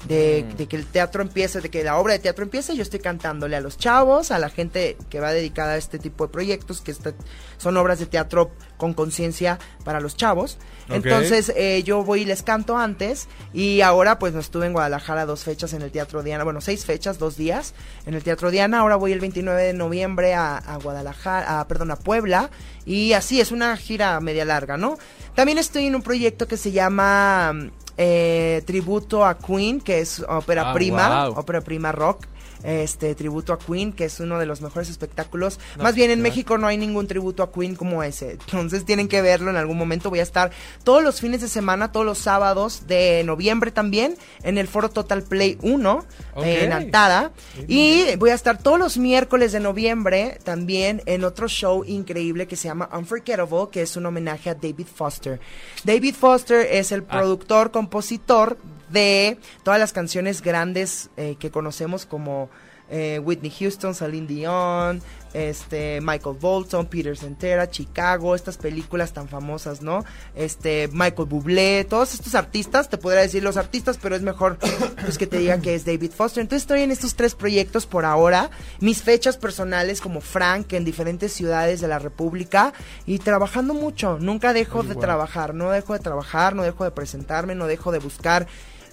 de, Mm. de que el teatro empiece, de que la obra de teatro empiece, yo estoy cantándole a los chavos, a la gente que va dedicada a este tipo de proyectos, que esta- son obras de teatro con conciencia para los chavos. Entonces eh, yo voy y les canto antes y ahora pues no estuve en Guadalajara dos fechas en el Teatro Diana, bueno, seis fechas, dos días en el Teatro Diana, ahora voy el 29 de noviembre a, a Guadalajara, a, perdón, a Puebla y así es una gira media larga, ¿no? También estoy en un proyecto que se llama eh, Tributo a Queen, que es ópera Ah, prima, wow. ópera prima rock. Este tributo a Queen, que es uno de los mejores espectáculos. No, Más bien en. México no hay ningún tributo a Queen como ese. Entonces tienen que verlo en algún momento. Voy a estar todos los fines de semana, todos los sábados de noviembre también, en el foro Total Play 1, Ok. eh, en Antada. Y voy a estar todos los miércoles de noviembre también en otro show increíble que se llama Unforgettable, que es un homenaje a David Foster. David Foster es el Ah. productor, compositor de todas las canciones grandes eh, que conocemos como eh, Whitney Houston, Celine Dion, este Michael Bolton, Peter Cetera, Chicago, estas películas tan famosas, ¿no? Este Michael Bublé, todos estos artistas, te podría decir los artistas, pero es mejor pues, que te digan que es David Foster. Entonces estoy en estos tres proyectos por ahora, mis fechas personales como Frank en diferentes ciudades de la República y trabajando mucho, nunca dejo de trabajar, no dejo de trabajar, no dejo de presentarme, no dejo de buscar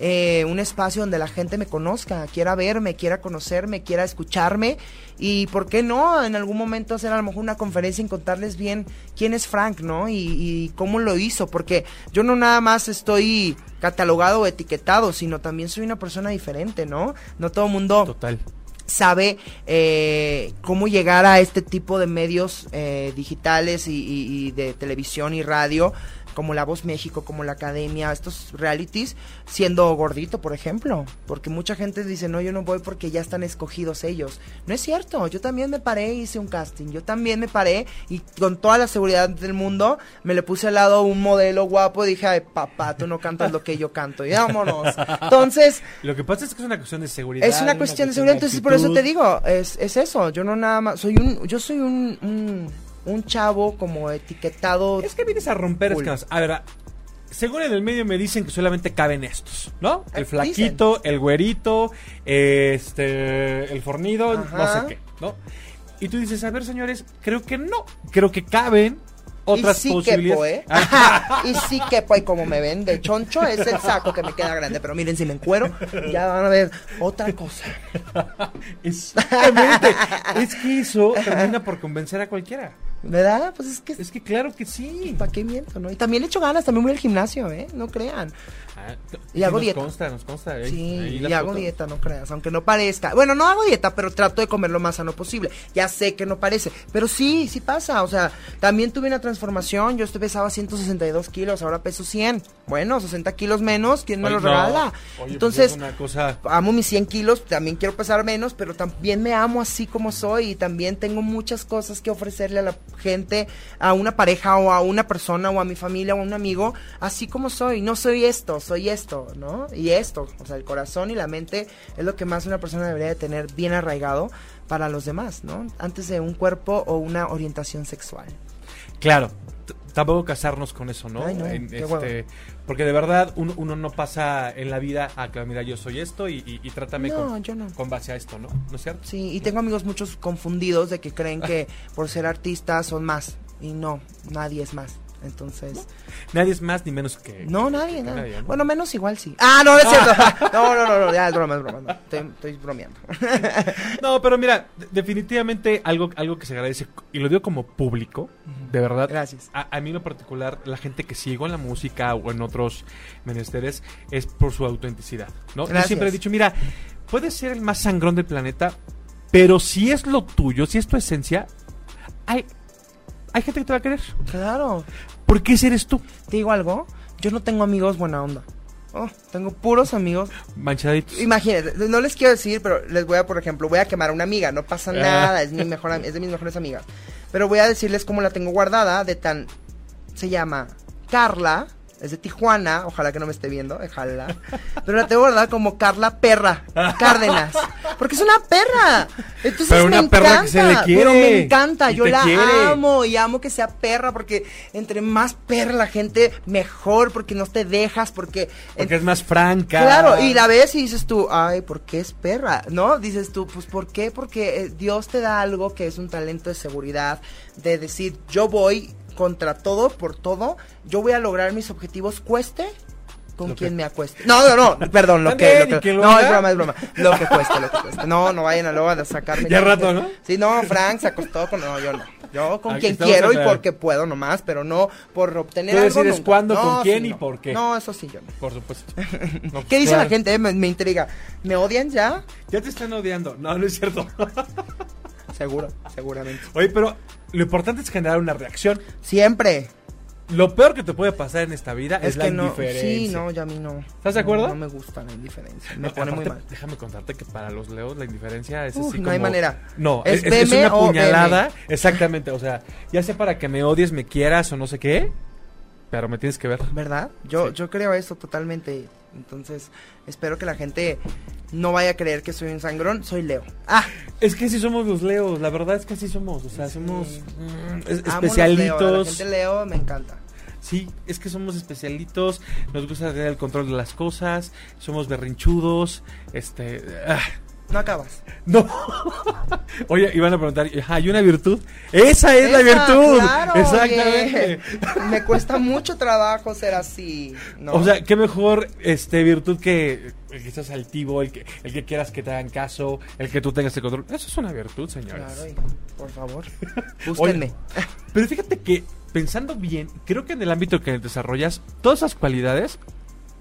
eh, un espacio donde la gente me conozca, quiera verme, quiera conocerme, quiera escucharme y por qué no en algún momento hacer a lo mejor una conferencia y contarles bien quién es Frank, ¿no? Y, y cómo lo hizo, porque yo no nada más estoy catalogado o etiquetado, sino también soy una persona diferente, ¿no? No todo el mundo... Total sabe eh, cómo llegar a este tipo de medios eh, digitales y, y, y, de televisión y radio como La Voz México, como la Academia, estos realities, siendo gordito, por ejemplo. Porque mucha gente dice, no, yo no voy porque ya están escogidos ellos. No es cierto, yo también me paré y hice un casting. Yo también me paré y con toda la seguridad del mundo me le puse al lado un modelo guapo y dije, ay, papá, tú no cantas lo que yo canto. Y vámonos. Entonces... Lo que pasa es que es una cuestión de seguridad. Es una, cuestión, de seguridad, entonces por eso te digo, es, es eso. Yo no nada más, soy un, yo soy un, un un chavo como etiquetado. Es que vienes a romper cool. escamas. A ver, según en el medio me dicen que solamente caben estos, ¿no? El flaquito, dicen. el güerito, este, el fornido, Ajá. no sé qué, ¿no? Y tú dices, a ver, señores, creo que no. Creo que caben otras y sí posibilidades. Quepo, ¿eh? y sí que pues como me ven de choncho es el saco que me queda grande, pero miren si me encuero ya van a ver otra cosa. Exactamente. es que eso termina por convencer a cualquiera. ¿Verdad? Pues es que es que claro que sí. ¿Para qué miento, no? Y también le echo ganas, también voy al gimnasio, ¿eh? No crean. Ah, y sí, hago nos dieta. Consta, nos consta. Ahí, Sí, ahí y hago dieta, no creas, aunque no parezca. Bueno, no hago dieta, pero trato de comer lo más sano posible. Ya sé que no parece, pero sí, sí pasa. O sea, también tuve una transformación. Yo este pesaba 162 kilos, ahora peso 100. Bueno, 60 kilos menos, ¿quién me los no. regala? Oye, Entonces, pues es una cosa... amo mis 100 kilos, también quiero pesar menos, pero también me amo así como soy y también tengo muchas cosas que ofrecerle a la gente, a una pareja o a una persona o a mi familia o a un amigo, así como soy. No soy esto, soy esto, ¿no? Y esto, o sea, el corazón y la mente es lo que más una persona debería de tener bien arraigado para los demás, ¿no? Antes de un cuerpo o una orientación sexual. Claro, tampoco casarnos con eso, ¿no? Ay, no, En, qué este, porque de verdad uno, uno no pasa en la vida a que, mira, yo soy esto y, y- y trátame No, con, yo no. con base a esto, ¿no? ¿No es cierto? Sí, y tengo amigos muchos confundidos de que creen que por ser artistas son más. Y no, nadie es más. Entonces, Nadie es más ni menos que... no, nadie, que nadie. nadie, ¿no? Bueno, menos igual sí. Ah, no, no es cierto. No, no, no, no, ya es broma, es broma. no, estoy, estoy bromeando. No, pero mira, de- definitivamente algo, algo que se agradece, y lo digo como público, de verdad. Gracias. A, a mí en lo particular, la gente que sigo en la música o en otros menesteres es por su autenticidad, ¿no? Yo siempre he dicho, mira, puedes ser el más sangrón del planeta, pero si es lo tuyo, si es tu esencia, hay, hay gente que te va a querer. Claro. ¿Por qué ese eres tú? ¿Te digo algo? Yo no tengo amigos buena onda. Oh, tengo puros amigos. Manchaditos. Imagínate, no les quiero decir, pero les voy a, por ejemplo, voy a quemar a una amiga, no pasa Ah. nada, es mi mejor, es de mis mejores amigas. Pero voy a decirles cómo la tengo guardada, de tan, se llama Carla, es de Tijuana, ojalá que no me esté viendo, ojalá. Pero la tengo guardada como Carla Perra Cárdenas, porque es una perra. Entonces Pero me una perra encanta, que se le quiere, pero me encanta, yo la quiere. amo y amo que sea perra, porque entre más perra la gente, mejor, porque no te dejas, porque Porque es más franca. Claro, y la ves y dices tú, ay, ¿por qué es perra? ¿No? Dices tú, pues ¿por qué? Porque eh, Dios te da algo que es un talento de seguridad, de decir, yo voy contra todo, por todo, yo voy a lograr mis objetivos, cueste con quien que- me acueste. No, no, no, perdón, lo que, lo no, es broma, es broma, lo que cueste, lo que cueste. No, no vayan a luego a sacarme. Ya rato, ¿no? Sí, no, Frank se acostó con, no, yo no. Yo con Aquí quien quiero y porque puedo nomás, pero no por obtener Tú algo decides cuándo, No, con quién sí, y por qué. No, eso sí yo no. Por supuesto. No, pues, ¿Qué dice claro. la gente? Me, me intriga. ¿Me odian ya? Ya te están odiando. No, no es cierto. Seguro, seguramente. Oye, pero lo importante es generar una reacción. Siempre. Lo peor que te puede pasar en esta vida es, Es, la que no. indiferencia. Sí, no, ya a mí no. ¿Estás de acuerdo? No, no me gusta la indiferencia. Me No, pone muy mal. Déjame contarte que para los leos la indiferencia es Uf, así no como... hay manera. No, ¿Es una puñalada. Exactamente, o sea, ya sea para que me odies, me quieras o no sé qué. pero me tienes que ver. ¿Verdad? Yo, Sí. yo creo eso totalmente. Entonces, espero que la gente no vaya a creer que soy un sangrón. Soy Leo. Ah, Es que así somos los leos, la verdad es que así somos, o sea, Sí. somos mm, es- amo los Leo. La especialitos. gente Leo me encanta. Sí, es que somos especialitos, nos gusta tener el control de las cosas, somos berrinchudos, este... ah, No acabas. no. Oye, iban a preguntar, ¿hay una virtud? Esa es la virtud. claro, Exactamente. oye. Me cuesta mucho trabajo ser así. ¿no? O sea, qué mejor este virtud que el que seas altivo, el que, el que quieras que te hagan caso, el que tú tengas el control. Eso es una virtud, señores. Claro, y, por favor. Búsquenme. Pero fíjate que, pensando bien, creo que en el ámbito que desarrollas, todas esas cualidades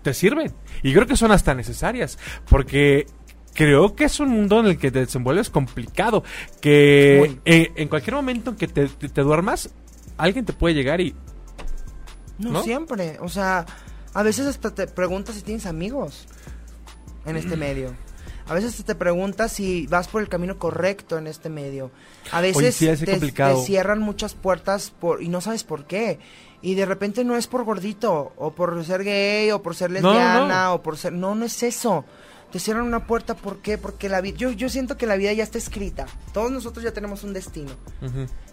te sirven. Y creo que son hasta necesarias. Porque creo que es un mundo en el que te desenvuelves complicado. Que eh, en cualquier momento en que te, te- te duermas, alguien te puede llegar y... No, ¿No? siempre. O sea, a veces hasta te preguntas si tienes amigos en este Mm. medio. A veces te preguntas si vas por el camino correcto en este medio. A veces Oye, sí, te, te cierran muchas puertas por, y no sabes por qué. Y de repente no es por gordito, o por ser gay, o por ser no, lesbiana, no. o por ser... No, no es eso. Te cierran una puerta, ¿por qué? Porque la vida... Yo, yo siento que la vida ya está escrita. Todos nosotros ya tenemos un destino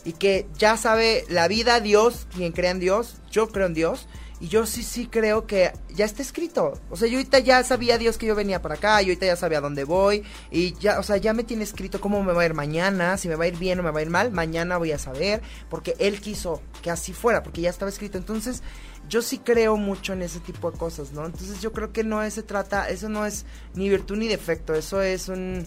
y que ya sabe la vida, Dios, quien crea en Dios, yo creo en Dios, y yo sí, sí creo que ya está escrito. O sea, yo ahorita ya sabía Dios que yo venía para acá, yo ahorita ya sabía dónde voy, y ya, o sea, ya me tiene escrito cómo me va a ir mañana, si me va a ir bien o me va a ir mal, mañana voy a saber, porque Él quiso que así fuera, porque ya estaba escrito. Entonces, yo sí creo mucho en ese tipo de cosas, ¿no? Entonces, yo creo que no se trata, eso no es ni virtud ni defecto, eso es un,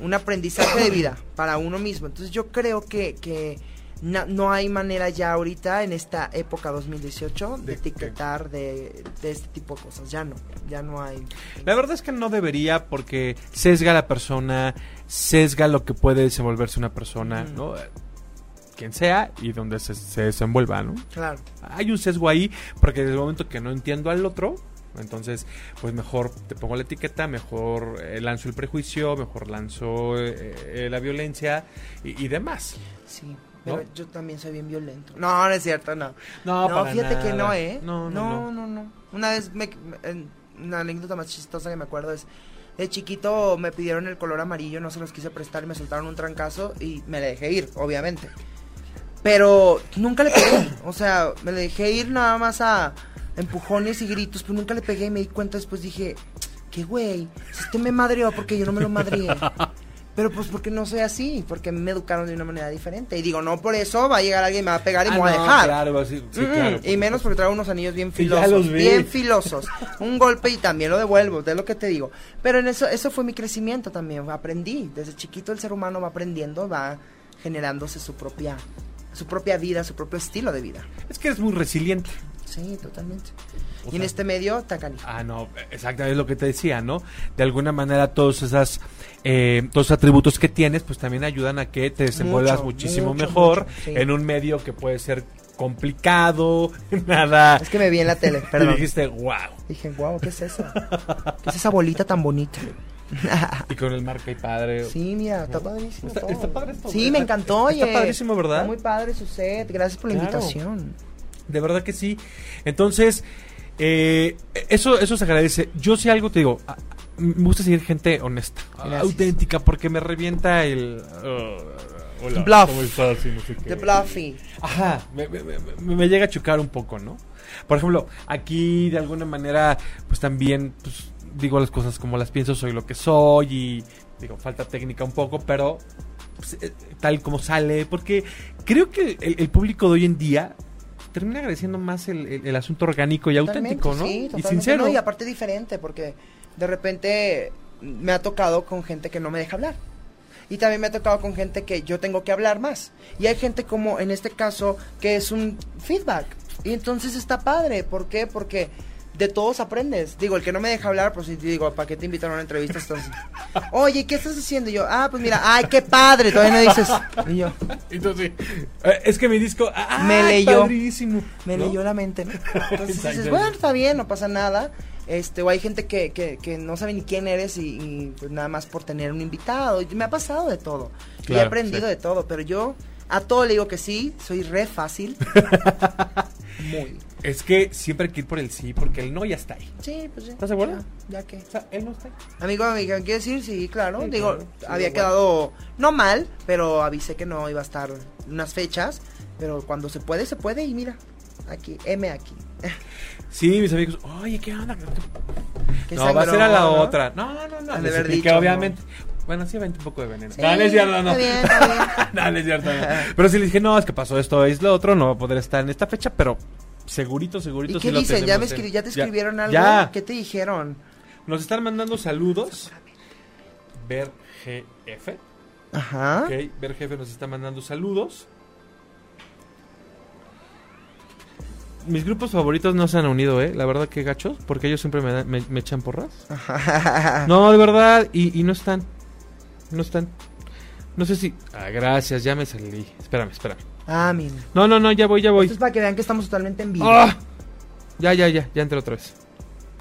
un aprendizaje de vida para uno mismo. Entonces, yo creo que, que no, no hay manera ya ahorita en esta época 2018 de, De- etiquetar de, de este tipo de cosas. Ya no, ya no hay. La verdad es que no debería porque sesga a la persona, sesga lo que puede desenvolverse una persona, Mm. ¿no? Quien sea y donde se, se desenvuelva, ¿no? Claro. Hay un sesgo ahí porque desde el momento que no entiendo al otro, entonces pues mejor te pongo la etiqueta, mejor eh, lanzo el prejuicio, mejor lanzo eh, eh, la violencia y, y demás. Sí. Pero ¿No? yo también soy bien violento. No, no es cierto, no. No, No, para fíjate que no, ¿eh? No, no, no, no. no, no. Una vez, me, en- una anécdota más chistosa que me acuerdo es, de chiquito me pidieron el color amarillo, no se los quise prestar y me soltaron un trancazo y me le dejé ir, obviamente. Pero nunca le pegué, o sea, me le dejé ir nada más a empujones y gritos, pero nunca le pegué y me di cuenta después dije, qué güey, si este me madreó porque yo no me lo madreé. Pero pues porque no soy así, porque me educaron de una manera diferente. Y digo, no por eso va a llegar alguien y me va a pegar y Ah, me va a dejar. Claro, sí, sí, Mm, claro, y menos porque traigo unos anillos bien filosos. Bien filosos. Un golpe y también lo devuelvo, de lo que te digo. Pero en eso, eso fue mi crecimiento también. Aprendí. Desde chiquito el ser humano va aprendiendo, va generándose su propia, su propia vida, su propio estilo de vida. Es que eres muy resiliente. Sí, totalmente. O y en este medio, tacani. Ah, no, exacto, es lo que te decía, ¿no? De alguna manera todos esas, eh, todos atributos que tienes, pues también ayudan a que te desenvuelvas muchísimo mucho, mejor mucho, sí. en un medio que puede ser complicado, nada. Es que me vi en la tele, Y perdón. dijiste, wow. Dije, wow, ¿qué es eso? ¿Qué es esa bolita tan bonita? Y con el marca y padre. Sí, mira, está padrísimo. Está- todo. está padre esto, Sí, me encantó, Está oye. padrísimo, ¿verdad? Está muy padre su set. Gracias por la Claro. invitación. De verdad que sí. Entonces, eh, eso, eso se agradece. Yo sí algo te digo, ah, me gusta seguir gente honesta, Gracias. auténtica, porque me revienta el... uh, hola, Bluff. ¿cómo estás? Y no sé qué. The Bluffy. Ajá, me, me- me- me- me llega a chocar un poco, ¿no? Por ejemplo, aquí de alguna manera, pues también pues, digo las cosas como las pienso, soy lo que soy y digo, falta técnica un poco, pero pues, eh, tal como sale, porque creo que el, el público de hoy en día termina agradeciendo más el, el- el asunto orgánico y auténtico, ¿no? sí, y sincero. no, y aparte diferente, porque de repente me ha tocado con gente que no me deja hablar. Y también me ha tocado con gente que yo tengo que hablar más. Y hay gente como en este caso que es un feedback. Y entonces está padre. ¿Por qué? Porque de todos aprendes. Digo, el que no me deja hablar, pues sí, digo, ¿para qué te invitaron a una entrevista? Entonces, Oye, ¿qué estás haciendo? Y yo, ah, pues mira, ay, qué padre. Todavía no dices. Y yo, Entonces, eh, es que mi disco... ¡Ah, Me leyó. padrísimo! me ¿no? leyó la mente, ¿no? Entonces dices, bueno, está bien, no pasa nada. Este, o hay gente que, que, que no sabe ni quién eres y, y, pues nada más por tener un invitado. Y me ha pasado de todo. y he Claro, aprendido sí. de todo, pero yo a todo le digo que sí, soy re fácil. Muy. Es que siempre hay que ir por el sí, porque el no ya está ahí. Sí, pues sí. ¿Estás seguro? Ya, ya que. O sea, él no está ahí. Amigo, amiga, ¿quieres decir? Sí, claro. Sí, Digo, claro. Sí, había bueno. quedado no mal, pero avisé que no iba a estar unas fechas. Pero cuando se puede, se puede. Y mira, aquí, M aquí. Sí, mis amigos, oye, ¿qué onda? Qué no, va a ser a la otra. No, no, no. De les dicho, obviamente. Bueno, sí, vente un poco de veneno. Sí, no, no es cierto, no. Está bien, está bien. no, no es cierto. no. Pero sí le dije, no, es que pasó esto, es lo otro, no va a poder estar en esta fecha, pero segurito, segurito. ¿Y sí qué lo dicen? ¿Ya, me tenemos en- escri- ¿Ya te escribieron algo? Ya. ¿Qué te dijeron? Nos están mandando saludos. Ver GF. Ajá. Ok, Ver Jefe nos está mandando saludos. Mis grupos favoritos no se han unido, ¿eh? La verdad que gachos, porque ellos siempre me, dan- me, me echan porras. No, de verdad, y, y no están. No están. No sé si... Ah, gracias, ya me salí. Espérame, espérame. ah, mira. No, no, no, ya voy, ya Esto voy. es para que vean que estamos totalmente en vivo. ¡Ah! Ya, ya, ya, ya entré otra vez.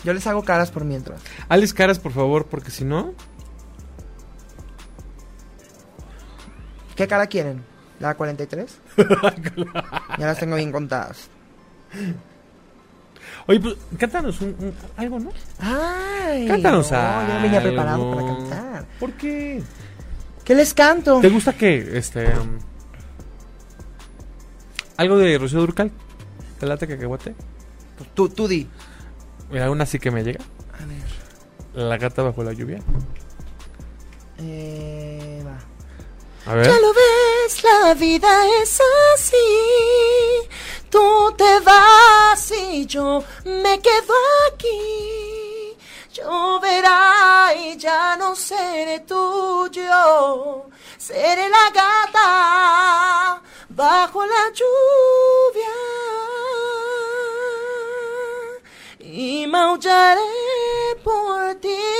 Yo les hago caras por mientras. Alex Caras, por favor, porque si no... ¿Qué cara quieren? ¿La 43? ya las tengo bien contadas. Oye, pues, cántanos un, un- algo, ¿no? Ay, Cántanos no, algo. yo no venía preparado para cantar. ¿Por qué? ¿Qué les canto? ¿Te gusta qué? Este. um, algo de Rocío Durcal. ¿Te late cacahuate? Pues tú, tú di. Mira, una sí que me llega. A ver. La gata bajo la lluvia. Eh, va. A ver. Ya lo ves, la vida es así. Tú te vas y yo me quedo aquí. Lloverá y ya no seré tuyo. Seré la gata bajo la lluvia. Y maullaré por ti.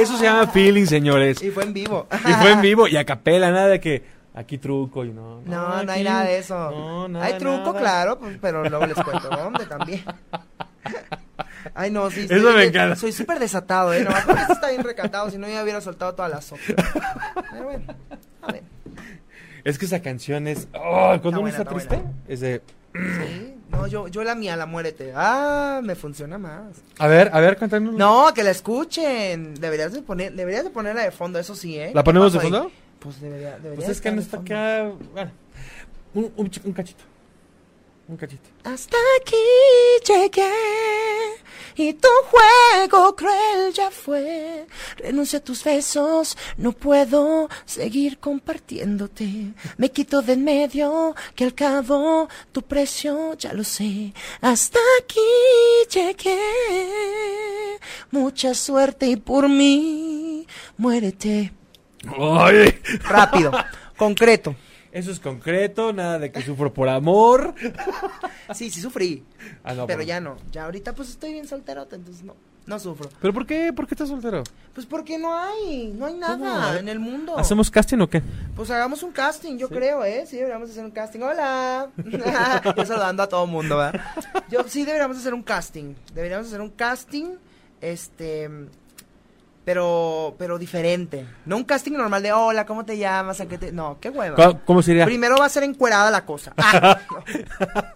Eso se llama feeling, señores. Y fue en vivo. Y fue en vivo y a capela, nada de que aquí truco y no. No, no hay nada de eso. No, nada. hay truco, nada. claro, pues, pero luego les cuento dónde también. Ay, no, sí. Eso estoy- me encanta. Soy súper desatado, ¿eh? No, porque esto está bien recatado, si no ya hubiera soltado toda la sopa. Pero bueno, a ver. Es que esa canción es. Oh, cuando Está uno buena, está está triste, buena. es de. Sí, no, yo, yo la mía, la muérete. Ah, me funciona más. A ver, a ver, cuéntanos. No, que la escuchen. Deberías de poner, deberías de ponerla de fondo, eso sí, ¿eh? ¿La ¿Qué ponemos de ahí? fondo? Pues debería, debería Pues es que no está acá. Bueno, un, un cachito. Un cachito. Hasta aquí llegué y tu juego cruel ya fue. Renuncia a tus besos, no puedo seguir compartiéndote. Me quito de en medio, que al cabo tu precio ya lo sé. Hasta aquí llegué. Mucha suerte y por mí muérete. ¡Ay! Rápido, concreto. Eso es concreto, nada de que sufro por amor. Sí, sí sufrí, Ah, no, pero ya no. Ya ahorita pues estoy bien solterote, entonces no, no sufro. ¿Pero por qué? ¿Por qué estás soltero? Pues porque no hay, no hay nada en el mundo. ¿Hacemos casting o qué? Pues hagamos un casting, yo creo, ¿eh? Sí, deberíamos hacer un casting. Hola. yo saludando a todo el mundo, ¿verdad? Yo sí deberíamos hacer un casting. Deberíamos hacer un casting, este, pero, pero diferente. No un casting normal de, hola, ¿cómo te llamas? ¿A qué te...? No, qué hueva. ¿Cómo, cómo sería? Primero va a ser encuerada la cosa. Ah, no.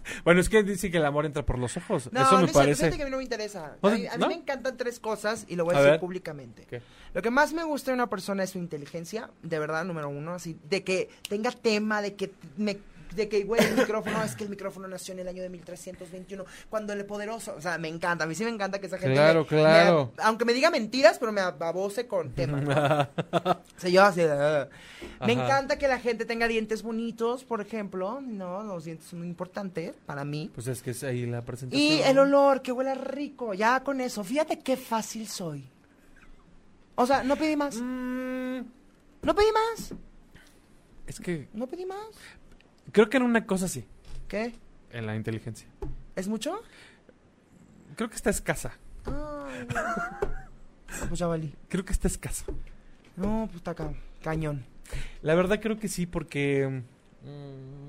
bueno, es que dice que el amor entra por los ojos. No, Eso me parece. que a mí no me interesa. A mí, a mí ¿No? me encantan tres cosas y lo voy a, A decir ver. públicamente. ¿Qué? Lo que más me gusta de una persona es su inteligencia, de verdad, número uno, así, de que tenga tema, de que me de que, güey, el micrófono, es que el micrófono nació en el año de 1321, cuando el poderoso, o sea, me encanta, a mí sí me encanta que esa gente, Claro, me- claro. me- aunque me diga mentiras, pero me ababose con tema, ¿no? O sea, yo así, me encanta que la gente tenga dientes bonitos, por ejemplo, no, los dientes son muy importantes para mí. Pues es que es ahí la presentación. Y el olor, que huela rico, ya con eso, fíjate qué fácil soy. O sea, no pedí más, Mm, no pedí más, es que no pedí más. Creo que en una cosa sí, ¿Qué? en la inteligencia. ¿Es mucho? Creo que está escasa. Ay, no. Ah, pues ya valí. Creo que está escasa. No, pues está ca- cañón. La verdad creo que sí, porque... mm,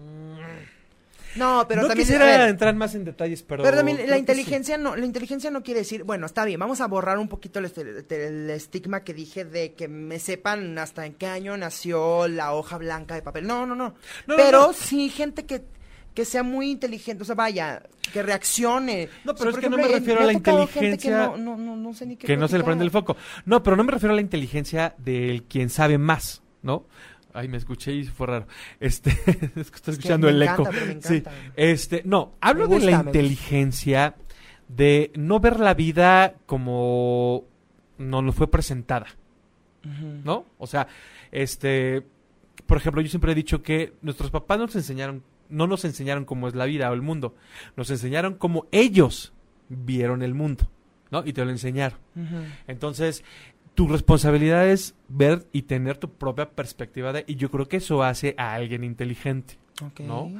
No, pero no también quisiera ver, entrar más en detalles, pero... Pero también la inteligencia no, la inteligencia no quiere decir, bueno, está bien, vamos a borrar un poquito el, este- el estigma que dije de que me sepan hasta en qué año nació la hoja blanca de papel. No, no, no. Pero no. sí gente que, que sea muy inteligente, o sea, vaya, que reaccione. No, O sea, pero es por que no me refiero a la gente que inteligencia no, no, no, no sé ni qué que no se le prende el foco. No, pero no me refiero a la inteligencia del quien sabe más, ¿no? Ay, me escuché y fue raro. Este, estoy Es que escuchando me el encanta, eco. pero me Sí. Este, no, hablo de la inteligencia de no ver la vida como nos lo fue presentada. ¿no? O sea, este, por ejemplo, yo siempre he dicho que nuestros papás nos enseñaron, no nos enseñaron cómo es la vida o el mundo, nos enseñaron cómo ellos vieron el mundo, ¿no? Y te lo enseñaron. Entonces, tu responsabilidad es ver y tener tu propia perspectiva de, y yo creo que eso hace a alguien inteligente. ¿no?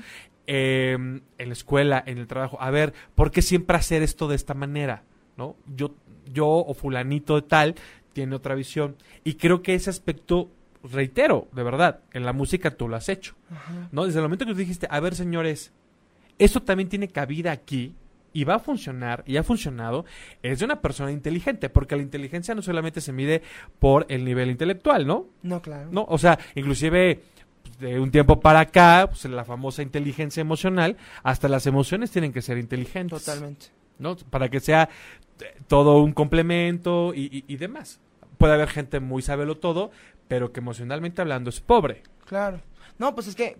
Eh, en la escuela, en el trabajo, a ver, ¿por qué siempre hacer esto de esta manera? ¿No? Yo, yo o fulanito de tal tiene otra visión. Y creo que ese aspecto, reitero, de verdad, en la música tú lo has hecho. Ajá. ¿No? Desde el momento que tú dijiste, a ver, señores, esto también tiene cabida aquí y va a funcionar y ha funcionado, es de una persona inteligente, porque la inteligencia no solamente se mide por el nivel intelectual, ¿no? No, claro. ¿no? O sea, inclusive pues, de un tiempo para acá, pues, la famosa inteligencia emocional, hasta las emociones tienen que ser inteligentes. Totalmente. ¿no? Para que sea eh, todo un complemento y, y- y demás. Puede haber gente muy sabelo todo, pero que emocionalmente hablando es pobre. Claro. No, pues es que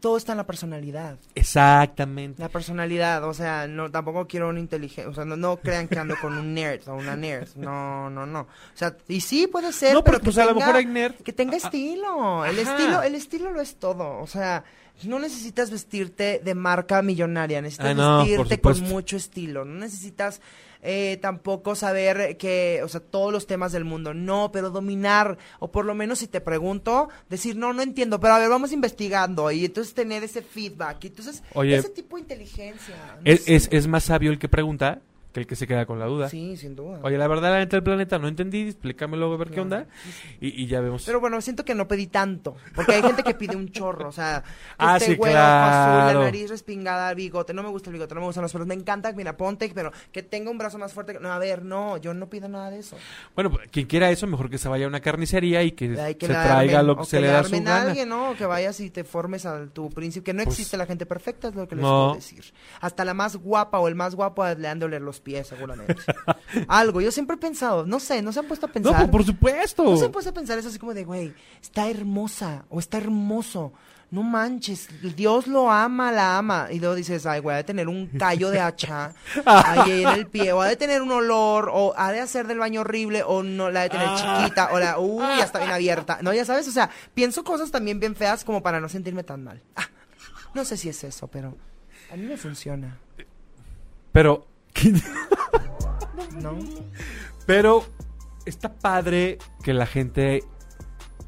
todo está en la personalidad. Exactamente. La personalidad, o sea, no tampoco quiero un inteligente, o sea, no, no crean que ando con un nerd o una nerd. No, no, no. O sea, y sí puede ser, No, pero que pues, a lo tenga- mejor hay nerd. que tenga Ah, estilo. El estilo, el estilo lo es todo. O sea, no necesitas vestirte de marca millonaria, necesitas Ah, no, vestirte con mucho estilo. No necesitas eh, tampoco saber que, o sea, todos los temas del mundo. No, pero dominar, o por lo menos si te pregunto, decir, no, no entiendo, pero a ver, vamos investigando. Y entonces tener ese feedback. Y entonces, Oye, ese tipo de inteligencia. no Es, es, es más sabio el que pregunta que el que se queda con la duda. Sí, sin duda. Oye, la verdad, la neta del planeta no entendí, explícamelo a ver qué Claro. onda. Y, y ya vemos. Pero bueno, siento que no pedí tanto. Porque hay gente que pide un chorro. O sea, Ah, esté sí, güero, ojo azul, claro. la nariz respingada, bigote. No me gusta el bigote, no me gustan los pelos. Me encanta, mira, ponte, pero que tenga un brazo más fuerte. que- No, a ver, no, yo no pido nada de eso. Bueno, pues, quien quiera eso, mejor que se vaya a una carnicería y que, que se traiga armen, lo que se le da su gana. alguien, ¿no? Que vayas y te formes a tu príncipe. Que no Pues, existe la gente perfecta, es lo que les no. puedo decir. Hasta la más guapa o el más guapo le han de oler los pies, seguramente. Algo, yo siempre he pensado, no sé, no se han puesto a No, pensar. pues, por supuesto. No se han puesto a pensar eso así como de, güey, está hermosa o está hermoso. No manches, Dios lo ama, la ama. Y luego dices, ay, güey, ha de tener un callo de hacha ahí en el pie, o ha de tener un olor, o ha de hacer del baño horrible, o no la ha de tener chiquita, o la, uy, ya está bien abierta. No, ya sabes, o sea, pienso cosas también bien feas como para no sentirme tan mal. Ah, no sé si es eso, pero a mí me funciona, Pero, ¿no? pero está padre que la gente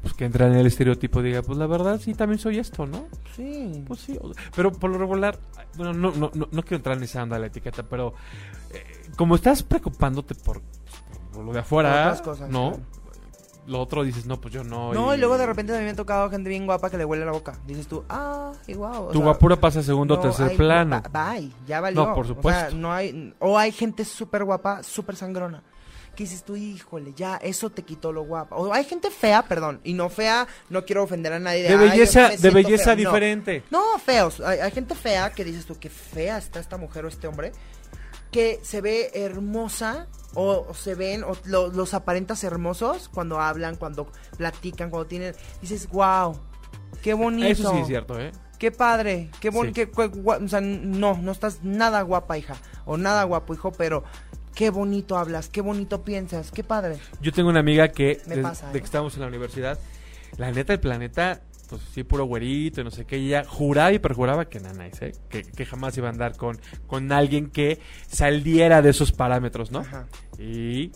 pues, que entra en el estereotipo diga, pues la verdad sí, también soy esto, ¿no? Sí. Pues sí, pero por lo regular, bueno, no, no, no, no quiero entrar en esa onda de la etiqueta, pero eh, como estás preocupándote por, por lo de afuera, cosas, ¿no? claro. Lo otro dices, no, pues yo no. No, y luego de repente también me ha tocado gente bien guapa que le huele la boca. Dices tú, ah, qué guau. o Tu sea, guapura pasa a segundo o no tercer hay- plano. Bye, ya valió. No, por O sea, supuesto. no hay, o hay gente súper guapa, súper sangrona. Que dices tú, híjole, ya, eso te quitó lo guapa. O hay gente fea, perdón, y no fea, no quiero ofender a nadie. De "Ay, yo belleza, de belleza feo". No. diferente. No, feos. Hay, hay gente fea que dices tú, qué fea está esta mujer o este hombre, que se ve hermosa o, o se ven, o lo- los aparentas hermosos cuando hablan, cuando platican, cuando tienen. Dices, wow, qué bonito. Eso sí es cierto, ¿eh? Qué padre, qué Sí. bonito, o sea, no, no estás nada guapa, hija, o nada guapo, hijo, pero qué bonito hablas, qué bonito piensas, qué padre. Yo tengo una amiga que, Me desde pasa, de ¿eh? que estábamos en la universidad, la neta del planeta, pues sí, puro güerito y no sé qué, y ella juraba y perjuraba que nanáis, ¿eh? Que, que jamás iba a andar con, con alguien que saliera de esos parámetros, ¿no? Ajá. Y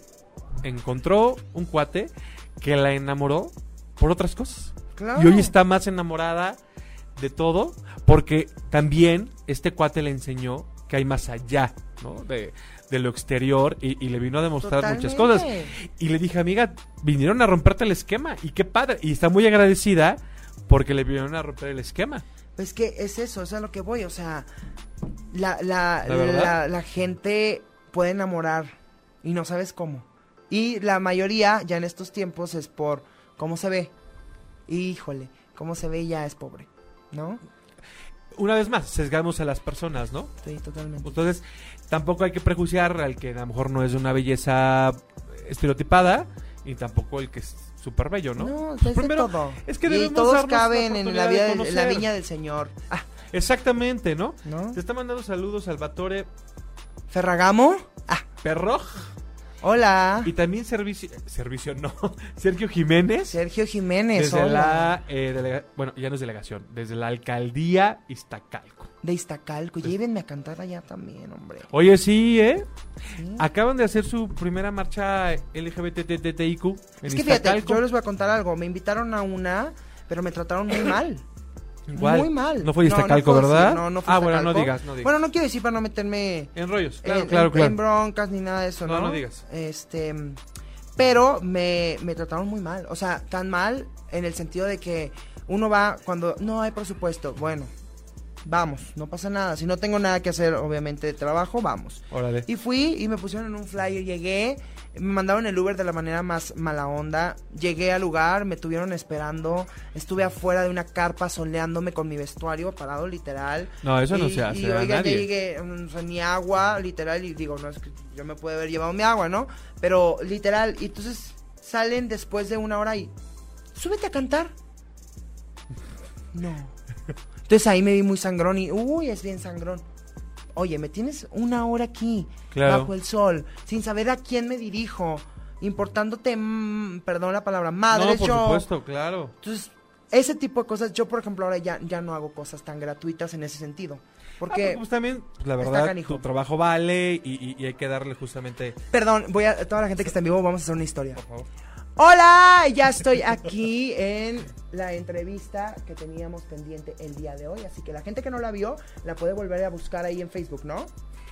encontró un cuate que la enamoró por otras cosas. Claro. Y hoy está más enamorada de todo porque también este cuate le enseñó que hay más allá, ¿no? De, de lo exterior y, y le vino a demostrar muchas cosas. Y le dije, amiga, vinieron a romperte el esquema y qué padre. Y está muy agradecida porque le vinieron a romper el esquema. Es que es eso, es a lo que voy, o sea, la, la, ¿La verdad? la, la gente puede enamorar y no sabes cómo. Y la mayoría ya en estos tiempos es por cómo se ve. Híjole, cómo se ve ya es pobre, ¿no? Una vez más, sesgamos a las personas, ¿no? Sí, totalmente. Entonces, tampoco hay que prejuiciar al que a lo mejor no es de una belleza estereotipada y tampoco el que es súper bello, ¿no? No, es de primero, todo. es que y todos la caben en la, vida de de- en la viña del Señor. Ah, Exactamente, ¿no? ¿no? Te está mandando saludos Salvatore Ferragamo. Ah, Perroj hola. y también servicio, servicio no, Sergio Jiménez. Sergio Jiménez, Desde hola. la, eh, delega- bueno, ya no es delegación, desde la alcaldía Iztacalco. De Iztacalco. Llévenme a cantar allá también, hombre. Oye, sí, ¿eh? Sí. Acaban de hacer su primera marcha LGBTTIQ Es que fíjate, yo les voy a contar algo. Me invitaron a una, pero me trataron muy mal. Igual. Muy mal. No fue Iztacalco, puedo ¿verdad? decir, no, no fue ah, bueno, no digas, no digas. Bueno, no quiero decir para no meterme en rollos, claro, en, claro, en- claro. en broncas ni nada de eso, No, ¿no? no digas. Este, pero me, me trataron muy mal. O sea, tan mal en el sentido de que uno va cuando no hay presupuesto. Bueno, vamos, no pasa nada. Si no tengo nada que hacer, obviamente, de trabajo, vamos. Órale. Y fui y me pusieron en un flyer, llegué, me mandaron el Uber de la manera más mala onda, llegué al lugar, me tuvieron esperando, estuve afuera de una carpa soleándome con mi vestuario parado literal. No, eso no se hace Y oiga, nadie. llegué, mm, o sea, ni agua, literal, y digo, no, es que yo me pude haber llevado mi agua, ¿no? Pero literal, y entonces salen después de una hora y, súbete a cantar. No. Entonces ahí me vi muy sangrón y, uy, es bien sangrón. Oye, me tienes una hora aquí, Claro. bajo el sol, sin saber a quién me dirijo, importándote, mm, perdón la palabra, madre no, por yo. supuesto, claro. Entonces, ese tipo de cosas, yo por ejemplo ahora ya, ya no hago cosas tan gratuitas en ese sentido. Ah, Porque, pues también, la verdad, tu trabajo vale y, y- y hay que darle justamente... perdón, voy a, toda la gente que está en vivo, vamos a hacer una historia. Por favor. Hola, ya estoy aquí en la entrevista que teníamos pendiente el día de hoy, así que la gente que no la vio la puede volver a buscar ahí en Facebook, ¿no?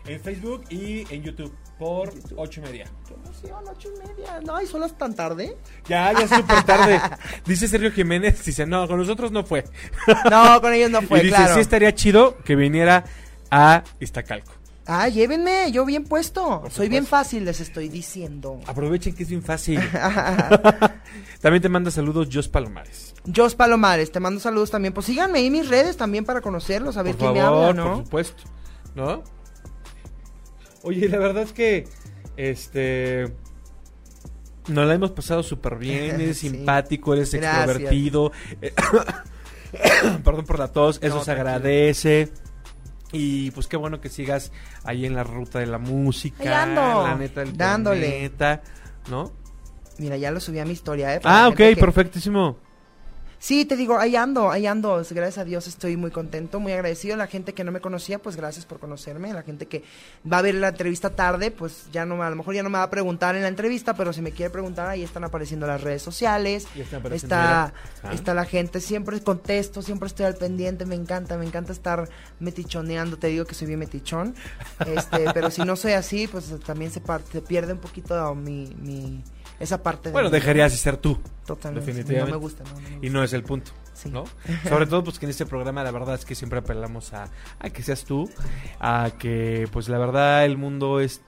En Facebook y en YouTube por YouTube. ocho y media. Qué emoción, ocho y media. No, y solo es tan tarde. Ya, ya es súper tarde. Dice Sergio Jiménez, dice, no, con nosotros no fue. No, con ellos no fue, y dice, claro. sí estaría chido que viniera a Iztacalco. Ah, llévenme, yo bien puesto. Por Soy bien fácil, les estoy diciendo. Aprovechen que es bien fácil. También te manda saludos Jos Palomares. Jos Palomares, te mando saludos también. Pues síganme ahí mis redes también para conocerlos, a ver por quién favor, me habla, por ¿no? supuesto. ¿No? Oye, la verdad es que, este... Nos la hemos pasado súper bien, eres Sí. simpático, eres Gracias. extrovertido. Eh, Perdón por la tos, eso No, se tranquilo. Y pues qué bueno que sigas ahí en la ruta de la música. Ando, la neta dándole. planeta, ¿no? Mira, ya lo subí a mi historia, ¿eh? para Ah, ok, que- perfectísimo. Sí, te digo, ahí ando, ahí ando. Gracias a Dios estoy muy contento, muy agradecido. La gente que no me conocía, pues gracias por conocerme. La gente que va a ver la entrevista tarde, pues ya no, me- a lo mejor ya no me va a preguntar en la entrevista, pero si me quiere preguntar, ahí están apareciendo las redes sociales. Está. Ah. la gente, siempre contesto, siempre estoy al pendiente, me encanta, me encanta estar metichoneando, te digo que soy bien metichón, este, pero si no soy así, pues también se, se pierde un poquito mi, mi, esa parte de Bueno, mí. dejarías de ser tú. Totalmente, definitivamente. no me gusta, no, no me gusta. Y no es el punto. Sí. ¿no? Sobre todo pues que en este programa la verdad es que siempre apelamos a, a que seas tú, a que pues la verdad el mundo es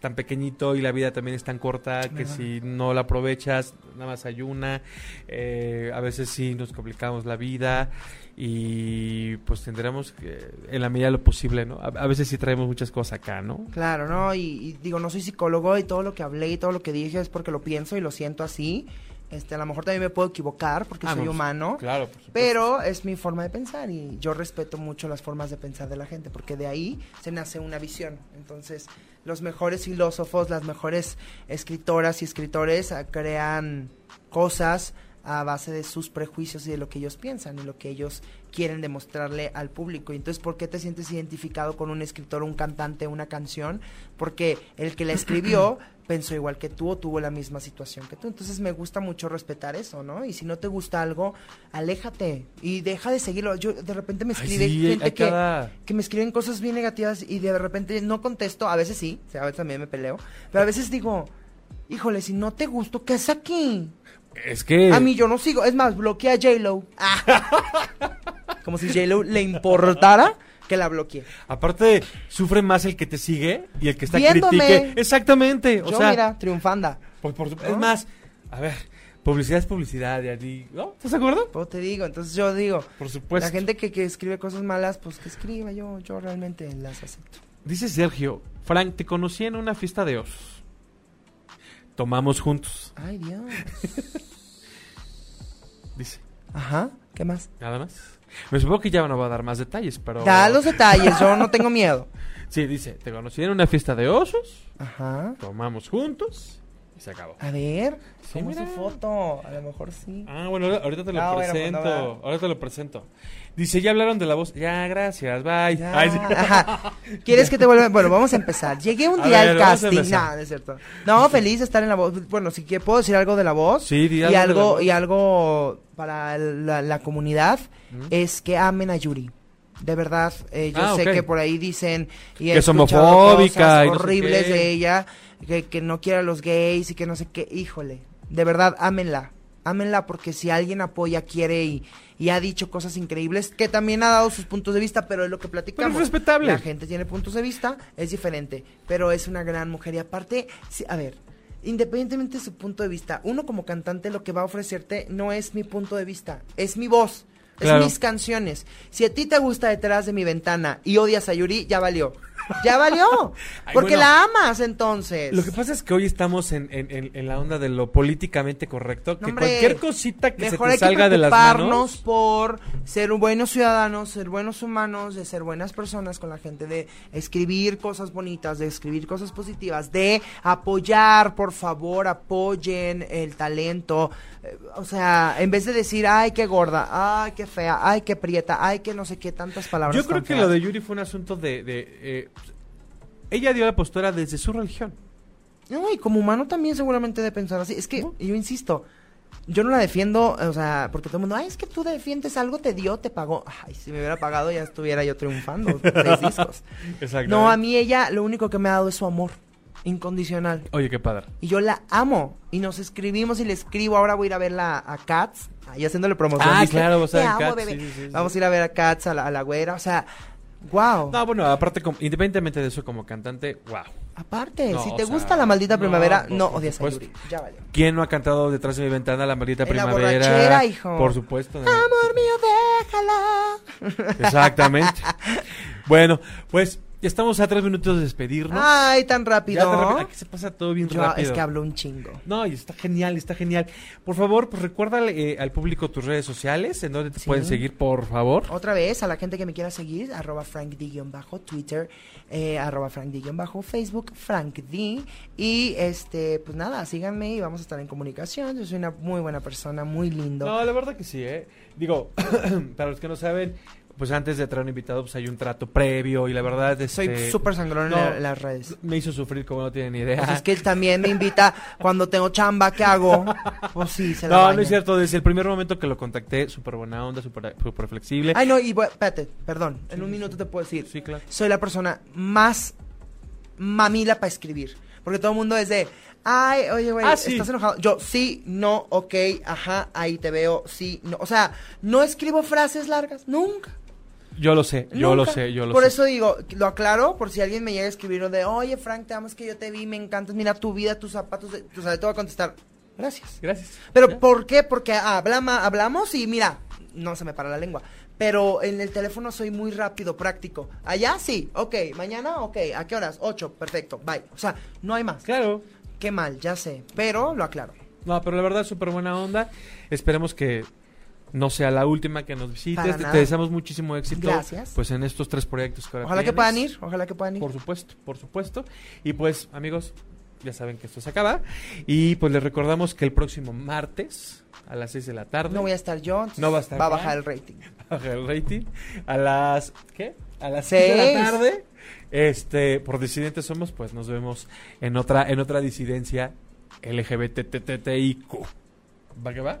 tan pequeñito y la vida también es tan corta que si no la aprovechas nada más hay una Eh, a veces sí nos complicamos la vida y pues tendremos que en la medida de lo posible no a, a veces sí traemos muchas cosas acá no Claro, ¿no? Y, y digo, no soy psicólogo y todo lo que hablé y todo lo que dije es porque lo pienso y lo siento así. Este, a lo mejor también me puedo equivocar porque Ah, soy no, humano. claro. Pero es mi forma de pensar y yo respeto mucho las formas de pensar de la gente porque de ahí se nace una visión. Entonces, los mejores filósofos, las mejores escritoras y escritores ah, crean cosas a base de sus prejuicios y de lo que ellos piensan y lo que ellos quieren demostrarle al público. Y entonces, ¿por qué te sientes identificado con un escritor, un cantante, una canción? Porque el que la escribió pensó igual que tú o tuvo la misma situación que tú. Entonces me gusta mucho respetar eso, ¿no? Y si no te gusta algo, aléjate y deja de seguirlo. Yo de repente me Ay, escribe sí, gente que, cada- que me escriben cosas bien negativas y de repente no contesto. A veces sí, o sea, a veces también me peleo. Pero a veces digo, híjole, si no te gusto, ¿qué es aquí? Es que A mí yo no sigo. Es más, bloquea a J-Lo. Ah. Como si J-Lo le importara que la bloqueé. Aparte, sufre más el que te sigue y el que está Viéndome. critique. Exactamente. O Yo, sea, mira, triunfanda. por- por- ¿No? es más, a ver, publicidad es publicidad. Y así, ¿no? ¿Estás de acuerdo? Pues te digo, entonces yo digo, Por supuesto. la gente que, que escribe cosas malas, pues que escriba, yo, yo realmente las acepto. Dice Sergio, Frank, te conocí en una fiesta de osos. Tomamos juntos. Ay, Dios. Dice, Ajá, ¿qué más? nada más. Me supongo que ya no va a dar más detalles, pero... Da los detalles, yo no tengo miedo. Sí, dice, te conocí en una fiesta de osos, Ajá. tomamos juntos y se acabó. A ver, Sí, ¿cómo es su foto? A lo mejor sí. Ah, bueno, ahorita te lo Ah, bueno, pues, presento. no, ahorita te lo presento. Dice, ya hablaron de la voz. Ya, gracias, bye. Ya. Ay, sí. Ajá. ¿Quieres que te vuelva? Bueno, vamos a empezar. Llegué un A día ver, al casting. empezar. No, es cierto. No, feliz de estar en la voz. Bueno, si que puedo decir algo de la voz. Sí, di y algo de la algo y algo para la, la comunidad Ujú. es que amen a Yuri. De verdad, eh, yo Ah, sé ok. que por ahí dicen y he Que es homofóbica cosas y no sé horribles de ella, que, que no quiere a los gays y que no sé qué. Híjole, de verdad, ámenla. Ámenla porque si alguien apoya, quiere y, y ha dicho cosas increíbles, que también ha dado sus puntos de vista, pero es lo que platicamos. Pero es respetable. La gente tiene puntos de vista, es diferente, pero es una gran mujer y aparte, sí, a ver, independientemente de su punto de vista, uno como cantante lo que va a ofrecerte no es mi punto de vista, es mi voz. Claro. Es mis canciones. Si a ti te gusta detrás de mi ventana y odias a Yuri, ya valió. Ya valió. Ay, Porque bueno. la amas entonces. Lo que pasa es que hoy estamos en, en- en- en la onda de lo políticamente correcto. Que hombre, cualquier cosita que se Mejor te hay que salga de las manos. por ser buenos ciudadanos, ser buenos humanos, de ser buenas personas con la gente, de escribir cosas bonitas, de escribir cosas positivas, de apoyar, por favor, apoyen el talento. Eh, O sea, en vez de decir, ay, qué gorda, ay, qué fea, ay, qué prieta, ay, qué no sé qué, tantas palabras. Yo creo que feas. lo de Yuri fue un asunto de... de, eh, ella dio la postura desde su religión. No, y como humano también seguramente de pensar así. Es que, yo insisto, yo no la defiendo, o sea, porque todo el mundo, ay, es que tú defiendes algo, te dio, te pagó. Ay, si me hubiera pagado ya estuviera yo triunfando, seis discos. Exacto. No, a mí ella lo único que me ha dado es su amor incondicional. Oye, qué padre. Y yo la amo. Y nos escribimos y le escribo. Ahora voy a ir a verla a Cats. Ahí haciéndole promoción. Ah, ¿viste? claro, Te ver amo, Cats, bebé. sí, sí, sí, sí. Vamos a ir a ver a Cats, a la, a la güera. O sea, wow. No, bueno, aparte, como- independientemente de eso, como cantante, wow. Aparte, No, si te sea, gusta la maldita primavera, no odias a. Yuri. Ya valió. ¿Quién no ha cantado detrás de mi ventana la maldita En la primavera? borrachera, hijo. Por supuesto. Amor mío, déjala. Exactamente. bueno, pues ya estamos a tres minutos de despedirnos. Ay, tan Ya rápido. aquí se pasa todo bien Yo, rápido. es que hablo un chingo. No, y está genial, está genial. Por favor, pues recuérdale eh, al público tus redes sociales, en donde te Sí. pueden seguir, por favor. Otra vez, a la gente que me quiera seguir, arroba Frank bajo Twitter, eh, arroba Frank bajo Facebook, Frank D. Y este, pues nada, síganme y vamos a estar en comunicación. Yo soy una muy buena persona, muy lindo. No, la verdad que sí, ¿eh? Digo, para los que no saben, pues antes de traer un invitado, pues hay un trato previo y la verdad es Soy súper sangrón en la- las redes. Me hizo sufrir como no tienen ni idea. Pues es que él también me invita cuando tengo chamba, ¿qué hago? Pues sí, se la No, baña. no es cierto. Desde el primer momento que lo contacté, súper buena onda, súper flexible. Ay, no, y espérate, perdón, en un minuto te puedo decir. Sí, claro. soy la persona más mamila para escribir. Porque todo el mundo es de, ay, oye, güey, Ah, sí. ¿estás enojado? Yo, sí, no, ok, ajá, ahí te veo, sí, no. O sea, no escribo frases largas, nunca. Yo lo sé, yo lo sé, yo lo Por sé. eso digo, lo aclaro, por si alguien me llega a escribir de, oye, Frank, te amo, es que yo te vi, me encantas, mira tu vida, tus zapatos, o sea, te voy a contestar, gracias. Gracias. Pero ¿Ya? ¿por qué? Porque hablama, hablamos y mira, no se me para la lengua. Pero en el teléfono soy muy rápido, práctico. Allá sí, ok. Mañana, ok. ¿A qué horas? Ocho, perfecto, bye. O sea, no hay más. Claro. Qué mal, ya sé. Pero lo aclaro. No, pero la verdad, súper buena onda. Esperemos que no sea la última que nos visites. Te, deseamos muchísimo éxito. Gracias. Pues en estos tres proyectos que ahora Ojalá que puedan ir, ojalá que puedan ir. Por supuesto, por supuesto. Y pues, amigos, ya saben que esto se acaba. Y pues les recordamos que el próximo martes a las 6 de la tarde No voy a estar yo, No va a estar Va a bajar el rating. baja el rating a las ¿qué? A las 6 de la tarde. Este, por disidentes somos, pues nos vemos en otra en otra disidencia LGBTTTIQ. ¿Va que va?